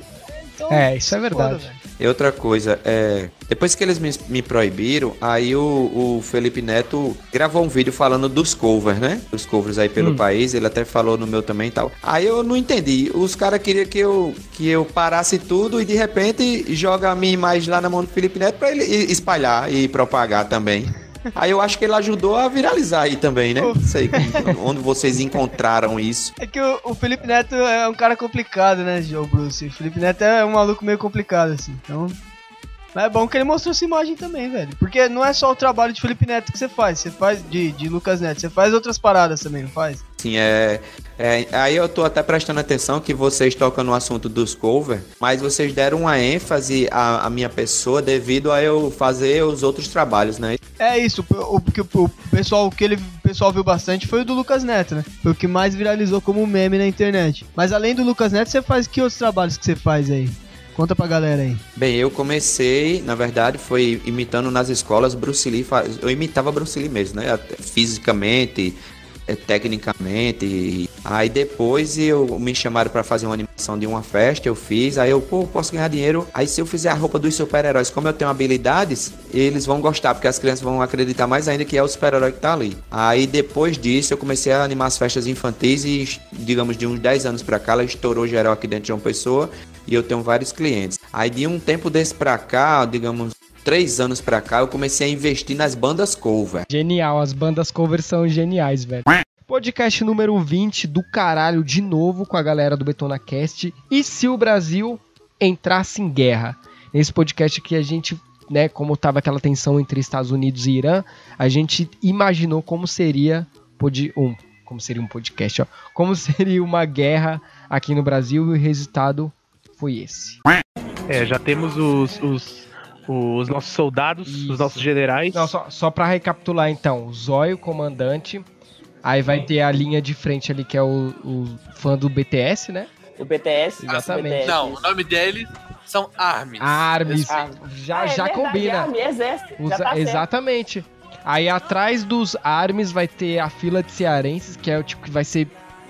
Então, É, isso é verdade. foda. E outra coisa, é. Depois que eles me, me proibiram, aí o, o Felipe Neto gravou um vídeo falando dos covers, né? Dos covers aí pelo Hum. país, ele até falou no meu também e tal. Aí eu não entendi. Os caras queriam que eu, que eu parasse tudo e de repente joga a minha imagem lá na mão do Felipe Neto pra ele espalhar e propagar também. Aí eu acho que ele ajudou a viralizar aí também, né? Não sei onde vocês encontraram isso. É que o, o Felipe Neto é um cara complicado, né, Joe Bruce? O Felipe Neto é um maluco meio complicado, assim. Então. Mas é bom que ele mostrou essa imagem também, velho. Porque não é só o trabalho de Felipe Neto que você faz, você faz de, de Lucas Neto, você faz outras paradas também, não faz? Sim, é, é- Aí eu tô até prestando atenção que vocês tocam no assunto dos covers, mas vocês deram uma ênfase à, à minha pessoa devido a eu fazer os outros trabalhos, né? É isso, o, o, o pessoal, o que ele, o pessoal viu bastante foi o do Lucas Neto, né? Foi o que mais viralizou como meme na internet. Mas além do Lucas Neto, você faz que outros trabalhos que você faz aí? Conta pra galera aí. Bem, eu comecei, na verdade, foi imitando nas escolas Bruce Lee. Eu imitava Bruce Lee mesmo, né? Fisicamente, eh, tecnicamente. Aí depois eu me chamaram pra fazer uma animação de uma festa, eu fiz. Aí eu, pô, posso ganhar dinheiro. Aí se eu fizer a roupa dos super-heróis, como eu tenho habilidades, eles vão gostar, porque as crianças vão acreditar mais ainda que é o super-herói que tá ali. Aí depois disso eu comecei a animar as festas infantis e, digamos, de uns 10 anos pra cá, ela estourou geral aqui dentro de uma pessoa e eu tenho vários clientes. Aí de um tempo desse pra cá, digamos, três anos pra cá, eu comecei a investir nas bandas cover. Genial, as bandas covers são geniais, velho. Podcast número 20 do caralho, de novo com a galera do Betona Cast. E se o Brasil entrasse em guerra? Nesse podcast aqui a gente, né, como tava aquela tensão entre Estados Unidos e Irã, a gente imaginou como seria pod- um, como seria um podcast, ó, como <laughs> seria uma guerra aqui no Brasil e o resultado foi esse. É, já temos os, os, os nossos soldados, os nossos generais. Não, só, só pra recapitular então, o Zóio, comandante, aí vai ter a linha de frente ali que é o, o fã do BTS, né? O BTS. Exatamente. Não, o nome deles são Armin. Armes, Ah, já, Ah, é já verdade, combina. Army, exército, já Usa- tá exatamente. Aí atrás dos armes vai ter a fila de cearenses, que é o tipo que vai ser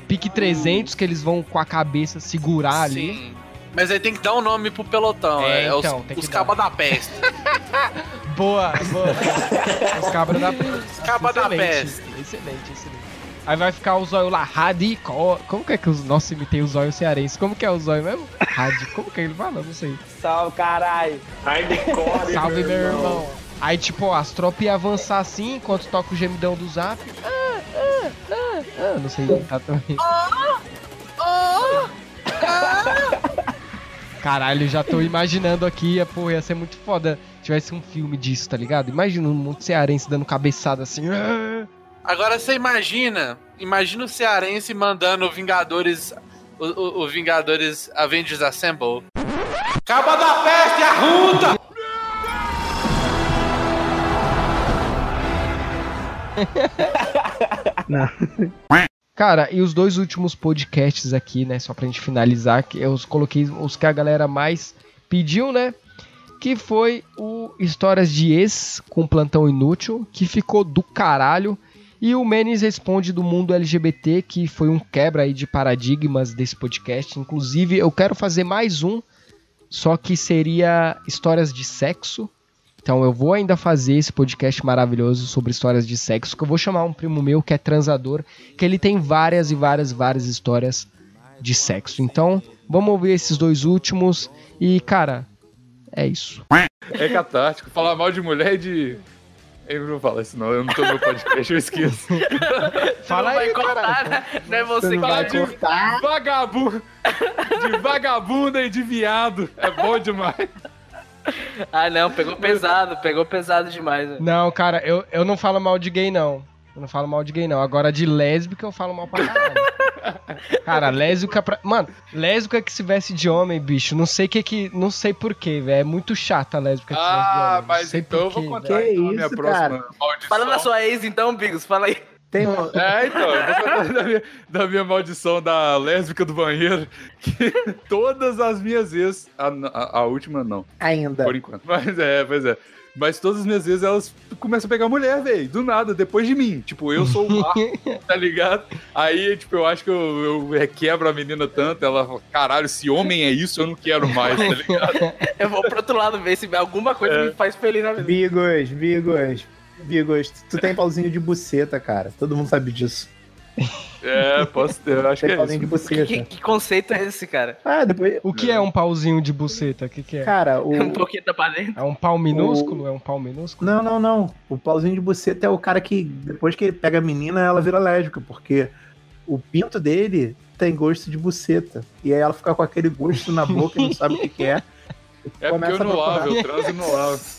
pique 300, que eles vão com a cabeça segurar ali. Mas aí tem que dar um nome pro pelotão. É, É, então, os, tem que os cabas da peste. <laughs> Boa, boa. Os cabras da cabas da peste. Excelente, excelente. Aí vai ficar o zóio lá, radical. Como que é que os. Nossa, imitei o zóio cearense. Como que é o zóio mesmo? Radi. Como que ele fala? Não sei. Salve, caralho. Salve, meu irmão. Aí, tipo, ó, as tropas iam avançar assim enquanto toca o gemidão do zap. Ah, ah, ah, ah. Não sei imitar também. Caralho, já tô imaginando aqui, pô, ia ser muito foda se tivesse um filme disso, tá ligado? Imagina um monte de cearense dando cabeçada assim. ah. Agora você imagina, imagina o Cearense mandando o Vingadores, o, o- o Vingadores Avengers Assemble. Caba da peste, arruta! <laughs> Cara, e os dois últimos podcasts aqui, né? Só pra gente finalizar, que eu coloquei os que a galera mais pediu, né? Que foi o Histórias de Ex com Plantão Inútil, que ficou do caralho. E o Menes responde do mundo LGBT, que foi um quebra aí de paradigmas desse podcast. Inclusive, eu quero fazer mais um, só que seria histórias de sexo. Então eu vou ainda fazer esse podcast maravilhoso sobre histórias de sexo, que eu vou chamar um primo meu que é transador, que ele tem várias e várias, várias histórias de sexo. Então, vamos ouvir esses dois últimos e, cara, é isso. É catártico. Falar mal de mulher e de. Eu não vou falar isso, não. Eu não tô no meu podcast, eu esqueço. <laughs> Fala aí, cortar, né? Não é você que Falar vai de vagabundo. De vagabunda e de viado. É bom demais. <laughs> Ah, não, pegou pesado, pegou pesado demais. velho. Não, cara, eu, eu não falo mal de gay, não. Eu não falo mal de gay, não. Agora de lésbica eu falo mal pra caralho. <laughs> Cara, lésbica pra. Mano, lésbica que se veste de homem, bicho. Não sei que que. Não sei porquê, velho. É muito chata a lésbica que se veste de homem. Ah, mas então eu vou contar então, a minha próxima maldição. Fala da sua ex então, Bigos, fala aí. Tem É, então, eu vou contar da minha, da minha maldição da lésbica do banheiro. <laughs> Que todas as minhas ex. A, a, a última não. Ainda. Por enquanto. Mas é, pois é. Mas todas as minhas vezes elas começam a pegar mulher, velho. Do nada, depois de mim. Tipo, eu sou o Marco, <laughs> tá ligado? Aí, tipo, eu acho que eu, eu requebro a menina tanto. Ela fala, caralho, se homem é isso, eu não quero mais, tá ligado? <laughs> Eu vou pro outro lado ver se alguma coisa É. me faz feliz na vida. Bigos, Bigos, Bigos, tu tem pauzinho de buceta, cara. Todo mundo sabe disso. É, posso ter, eu acho Tem que é pauzinho de isso. buceta. Que, que conceito é esse, cara? Ah, depois. O que é um pauzinho de buceta? O que, que é? Cara, o. Um pouquinho pra dentro. É um pau minúsculo? É um pau minúsculo? Não, não, não. O pauzinho de buceta é o cara que, depois que ele pega a menina, ela vira lésbica, porque o pinto dele tem gosto de buceta. E aí ela fica com aquele gosto na boca e não sabe o que, que é. É porque eu não lavo, eu transo e lavo. <laughs>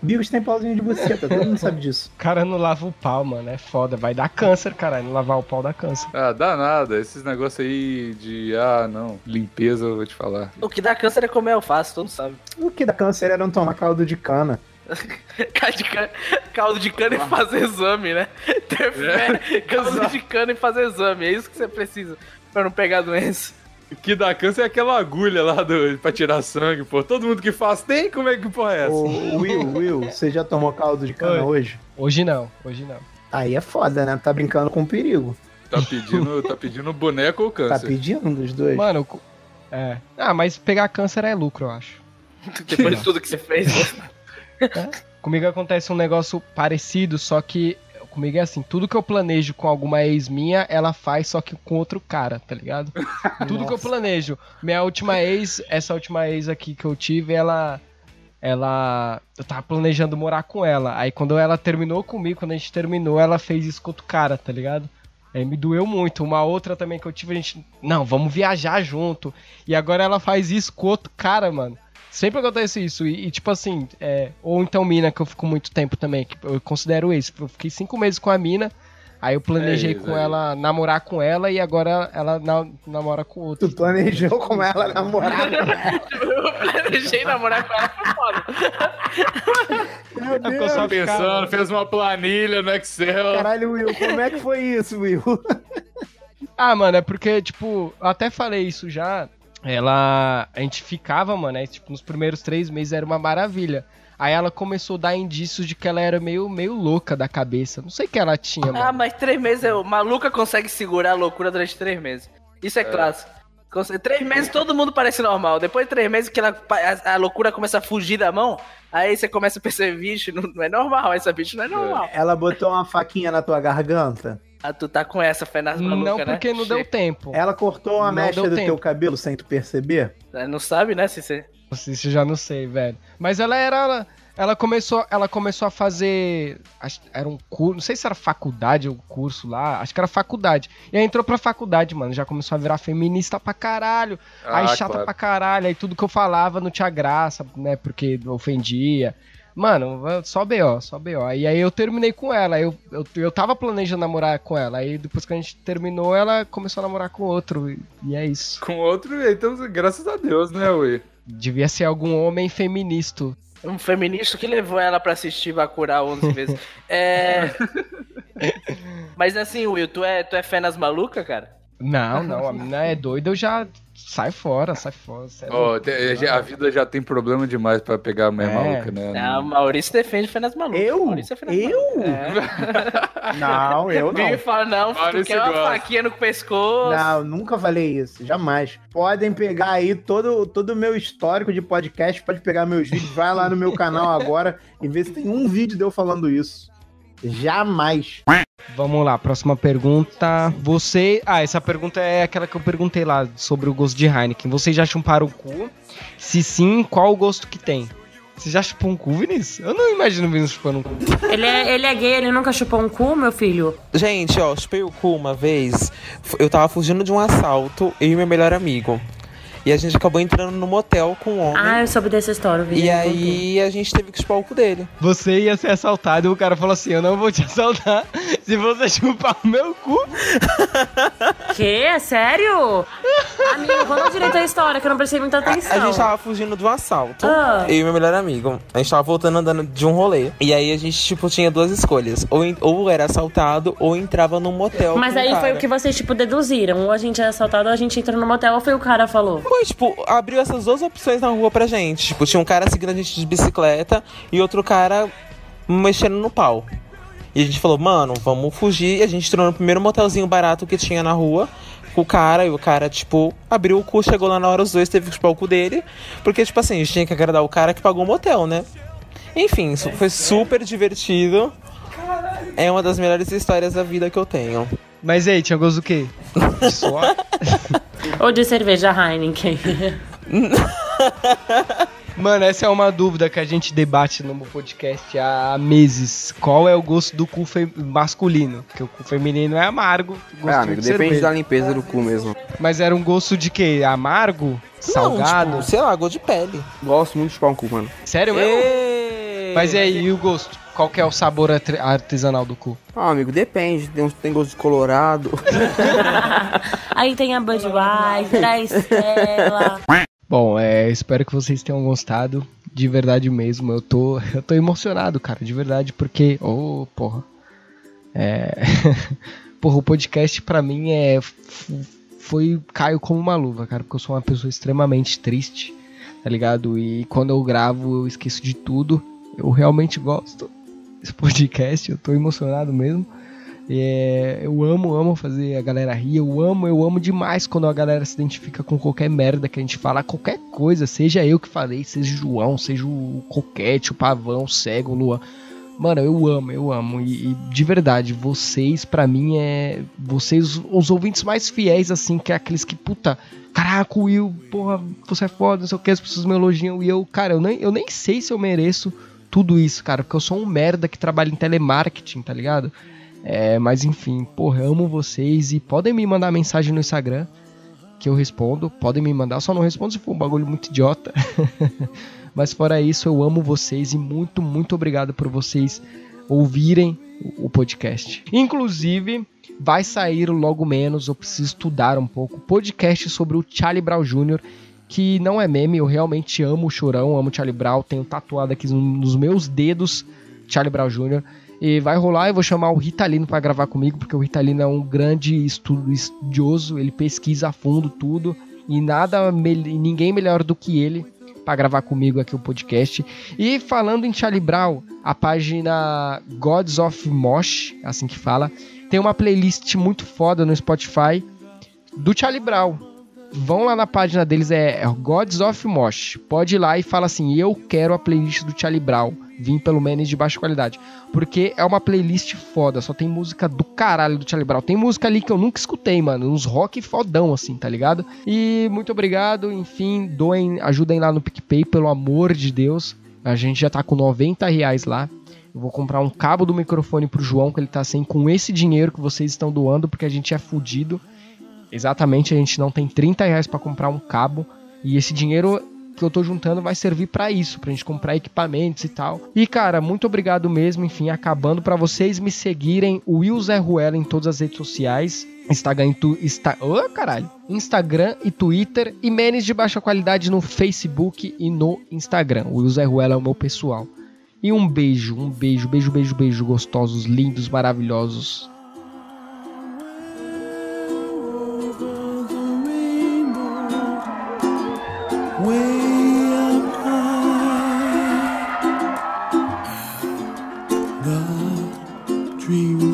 Bigos tem pauzinho de buceta, todo mundo <laughs> sabe disso. O cara não lava o pau, mano. É foda. Vai dar câncer, caralho. Não lavar o pau dá câncer. Ah, dá nada. Esses negócios aí de, ah, não, limpeza, eu vou te falar. O que dá câncer é comer alface, todo mundo sabe. O que dá câncer era não tomar caldo de cana. <laughs> Caldo de cana, caldo de cana e fazer exame, né? Ter fé, caldo de cana e fazer exame. É isso que você precisa pra não pegar doença. O que dá câncer é aquela agulha lá do, pra tirar sangue, pô. Todo mundo que faz tem, como é que porra é essa? Ô, Will, Will, você já tomou caldo de cana Oi. hoje? Hoje não, hoje não. Aí é foda, né? Tá brincando com perigo. Tá pedindo, tá pedindo boneco ou Tá câncer? pedindo um dos dois? Mano, é. Ah, mas pegar câncer é lucro, eu acho. Depois de tudo que você fez. né? Comigo acontece um negócio parecido, só que comigo é assim, tudo que eu planejo com alguma ex minha, ela faz só que com outro cara, tá ligado? <laughs> tudo que eu planejo. Minha última ex, essa última ex aqui que eu tive, ela ela eu tava planejando morar com ela. Aí quando ela terminou comigo, quando a gente terminou, ela fez isso com outro cara, tá ligado? Aí me doeu muito. Uma outra também que eu tive, a gente, não, vamos viajar junto. E agora ela faz isso com outro cara, mano. Sempre acontece isso. E, e, tipo assim, é, ou então mina, que eu fico muito tempo também, que eu considero isso. Eu fiquei cinco meses com a mina, aí eu planejei É, com é. ela namorar com ela e agora ela na- namora com outro. Tu planejou com ela namorar? Eu planejei namorar com ela, foi foda. Meu Ficou só pensando, cara. fez uma planilha no Excel. Caralho, Will, como é que foi isso, Will? Ah, mano, é porque, tipo, eu até falei isso já. Ela. A gente ficava, mano, aí, tipo, nos primeiros três meses era uma maravilha. Aí ela começou a dar indícios de que ela era meio, meio louca da cabeça. Não sei o que ela tinha, mano. Ah, mas três meses, eu, maluca consegue segurar a loucura durante três meses. Isso é, clássico. Conse- Três meses todo mundo parece normal. Depois de três meses que ela, a, a loucura começa a fugir da mão, aí você começa a perceber, bicho, não, não é normal, essa bicho não é normal. Ela botou uma faquinha na tua garganta? Ah, tu tá com essa fé nas malucas, Não, né? porque não deu tempo. Ela cortou a Não mecha do tempo. teu cabelo sem tu perceber? Não sabe, né, se você... Isso eu já não sei, velho. Mas ela era. Ela começou, ela começou a fazer. acho- Era um curso. Não sei se era faculdade ou curso lá. Acho que era faculdade. E aí entrou pra faculdade, mano. Já começou a virar feminista pra caralho. aí Ah, chata claro. pra caralho. Aí tudo que eu falava não tinha graça, né? Porque ofendia. Mano, só B.O., só B.O. E aí eu terminei com ela. Eu, eu, eu tava planejando namorar com ela. Aí depois que a gente terminou, ela começou a namorar com outro. E, e é isso. Com outro, então, graças a Deus, né, Ui? Devia ser algum homem feminista. Um feminista que levou ela pra assistir Bacurau 11 vezes. É... <laughs> Mas assim, Will, tu é, tu é fé nas malucas, cara? Não, não, a menina é doida, eu já sai fora, sai fora. sai Ó, louco. te- a vida já tem problema demais pra pegar a mulher É. maluca, né? Não, o Maurício defende fé nas malucas. Eu? Maurício é Eu? malucas. <laughs> Não, eu não. Vive fala, não, tu quer uma gosta. faquinha no pescoço. Não, nunca falei isso, jamais. Podem pegar aí todo todo o meu histórico de podcast, pode pegar meus vídeos, vai lá no meu canal agora e ver se tem um vídeo de eu falando isso. Jamais. Vamos lá, próxima pergunta. Você. Ah, essa pergunta é aquela que eu perguntei lá sobre o gosto de Heineken. Vocês já chuparam o cu? Se sim, qual o gosto que tem? Você já chupou um cu, Vinícius? Eu não imagino o Vinícius chupando um cu. Ele é, ele é gay, ele nunca chupou um cu, meu filho? Gente, ó, chupei o cu uma vez. Eu tava fugindo de um assalto, eu e meu melhor amigo. E a gente acabou entrando no motel com um homem. Ah, eu soube dessa história, Vini. e aí a gente teve que chupar o cu dele. Você ia ser assaltado e o cara falou assim: Eu não vou te assaltar se você chupar o meu cu. <laughs> Que? É sério? Amigo, conta direito a história, que eu não prestei muita atenção. A gente tava fugindo de um assalto. Ah. Eu e meu melhor amigo. A gente tava voltando andando de um rolê. E aí a gente, tipo, tinha duas escolhas. Ou, ou era assaltado, ou entrava num motel. Mas com aí cara. foi o que vocês, tipo, deduziram. Ou a gente é assaltado, ou a gente entra no motel, ou foi o cara falou. Foi, tipo, abriu essas duas opções na rua pra gente. Tipo, tinha um cara seguindo a gente de bicicleta e outro cara mexendo no pau. E a gente falou, mano, vamos fugir. E a gente entrou no primeiro motelzinho barato que tinha na rua com o cara. E o cara, tipo, abriu o cu, chegou lá na hora, os dois teve que chupar o cu dele. Porque, tipo assim, a gente tinha que agradar o cara que pagou o motel, né? Enfim, foi super divertido. É uma das melhores histórias da vida que eu tenho. Mas aí, tinha gosto do quê? <laughs> De suor? Ou de cerveja Heineken. <laughs> Mano, essa é uma dúvida que a gente debate no podcast há meses. Qual é o gosto do cu masculino? Porque o cu feminino é amargo. É, gostinho amigo, de depende cerveja. da limpeza do cu mesmo. Mas era um gosto de quê? Amargo? Salgado? tipo, sei lá, gosto de pele. Gosto muito de chupar um cu, mano. Sério mesmo? Mas e aí, e o gosto? Qual que é o sabor artesanal do cu? Ah, amigo, depende. Tem, tem gosto de colorado. <laughs> aí tem a Budweiser, a Estela. Bom, é, espero que vocês tenham gostado. De verdade mesmo. Eu tô, <laughs> eu tô emocionado, cara. De verdade, porque. Ô, porra. É. <laughs> porra, o podcast pra mim é. Foi. Caiu como uma luva, cara. Porque eu sou uma pessoa extremamente triste, tá ligado? E quando eu gravo, eu esqueço de tudo. Eu realmente gosto desse <laughs> podcast. Eu tô emocionado mesmo. É, eu amo, amo fazer a galera rir. Eu amo, eu amo demais quando a galera se identifica com qualquer merda que a gente fala, qualquer coisa, seja eu que falei, seja o João, seja o Coquete, o Pavão, o Cego, o Luan. Mano, eu amo, eu amo. E, e de verdade, vocês, pra mim, é. Vocês, os ouvintes mais fiéis, assim, que é aqueles que, puta, caraca, Will, porra, você é foda, não sei o que, as pessoas me elogiam. E eu, cara, eu nem, eu nem sei se eu mereço tudo isso, cara, porque eu sou um merda que trabalha em telemarketing, tá ligado? É, mas enfim, porra, amo vocês e podem me mandar mensagem no Instagram que eu respondo. Podem me mandar, só não respondo se for um bagulho muito idiota. <laughs> mas fora isso, eu amo vocês e muito, muito obrigado por vocês ouvirem o podcast. Inclusive, vai sair logo menos, eu preciso estudar um pouco, podcast sobre o Charlie Brown Jr., que não é meme, eu realmente amo o Chorão, amo o Charlie Brown, tenho tatuado aqui nos meus dedos Charlie Brown Jr. E vai rolar, eu vou chamar o Ritalino para gravar comigo, porque o Ritalino é um grande estudioso, ele pesquisa a fundo tudo, e nada ninguém melhor do que ele para gravar comigo aqui o podcast. E falando em Charlie Brown, a página Gods of Mosh, assim que fala, tem uma playlist muito foda no Spotify do Charlie Brown. Vão lá na página deles, é Gods of Mosh. Pode ir lá e fala assim: Eu quero a playlist do Charlie Brown. Vim pelo Menes de baixa qualidade. Porque é uma playlist foda, só tem música do caralho do Charlie Brown. Tem música ali que eu nunca escutei, mano. Uns rock fodão, assim, tá ligado? E muito obrigado. Enfim, doem, ajudem lá no PicPay, pelo amor de Deus. A gente já tá com 90 reais lá. Eu vou comprar um cabo do microfone pro João, que ele tá sem, com esse dinheiro que vocês estão doando, porque a gente é fudido. Exatamente, a gente não tem 30 reais pra comprar um cabo. E esse dinheiro que eu tô juntando vai servir pra isso, pra gente comprar equipamentos e tal. E cara, muito obrigado mesmo, enfim, acabando pra vocês me seguirem, o Will Zé Ruela em todas as redes sociais. Instagram, Insta, oh, caralho. Instagram e Twitter e Menes de baixa qualidade no Facebook e no Instagram. O Will Zé Ruela é o meu pessoal. E um beijo, um beijo, beijo, beijo, beijo, gostosos, lindos, maravilhosos. dream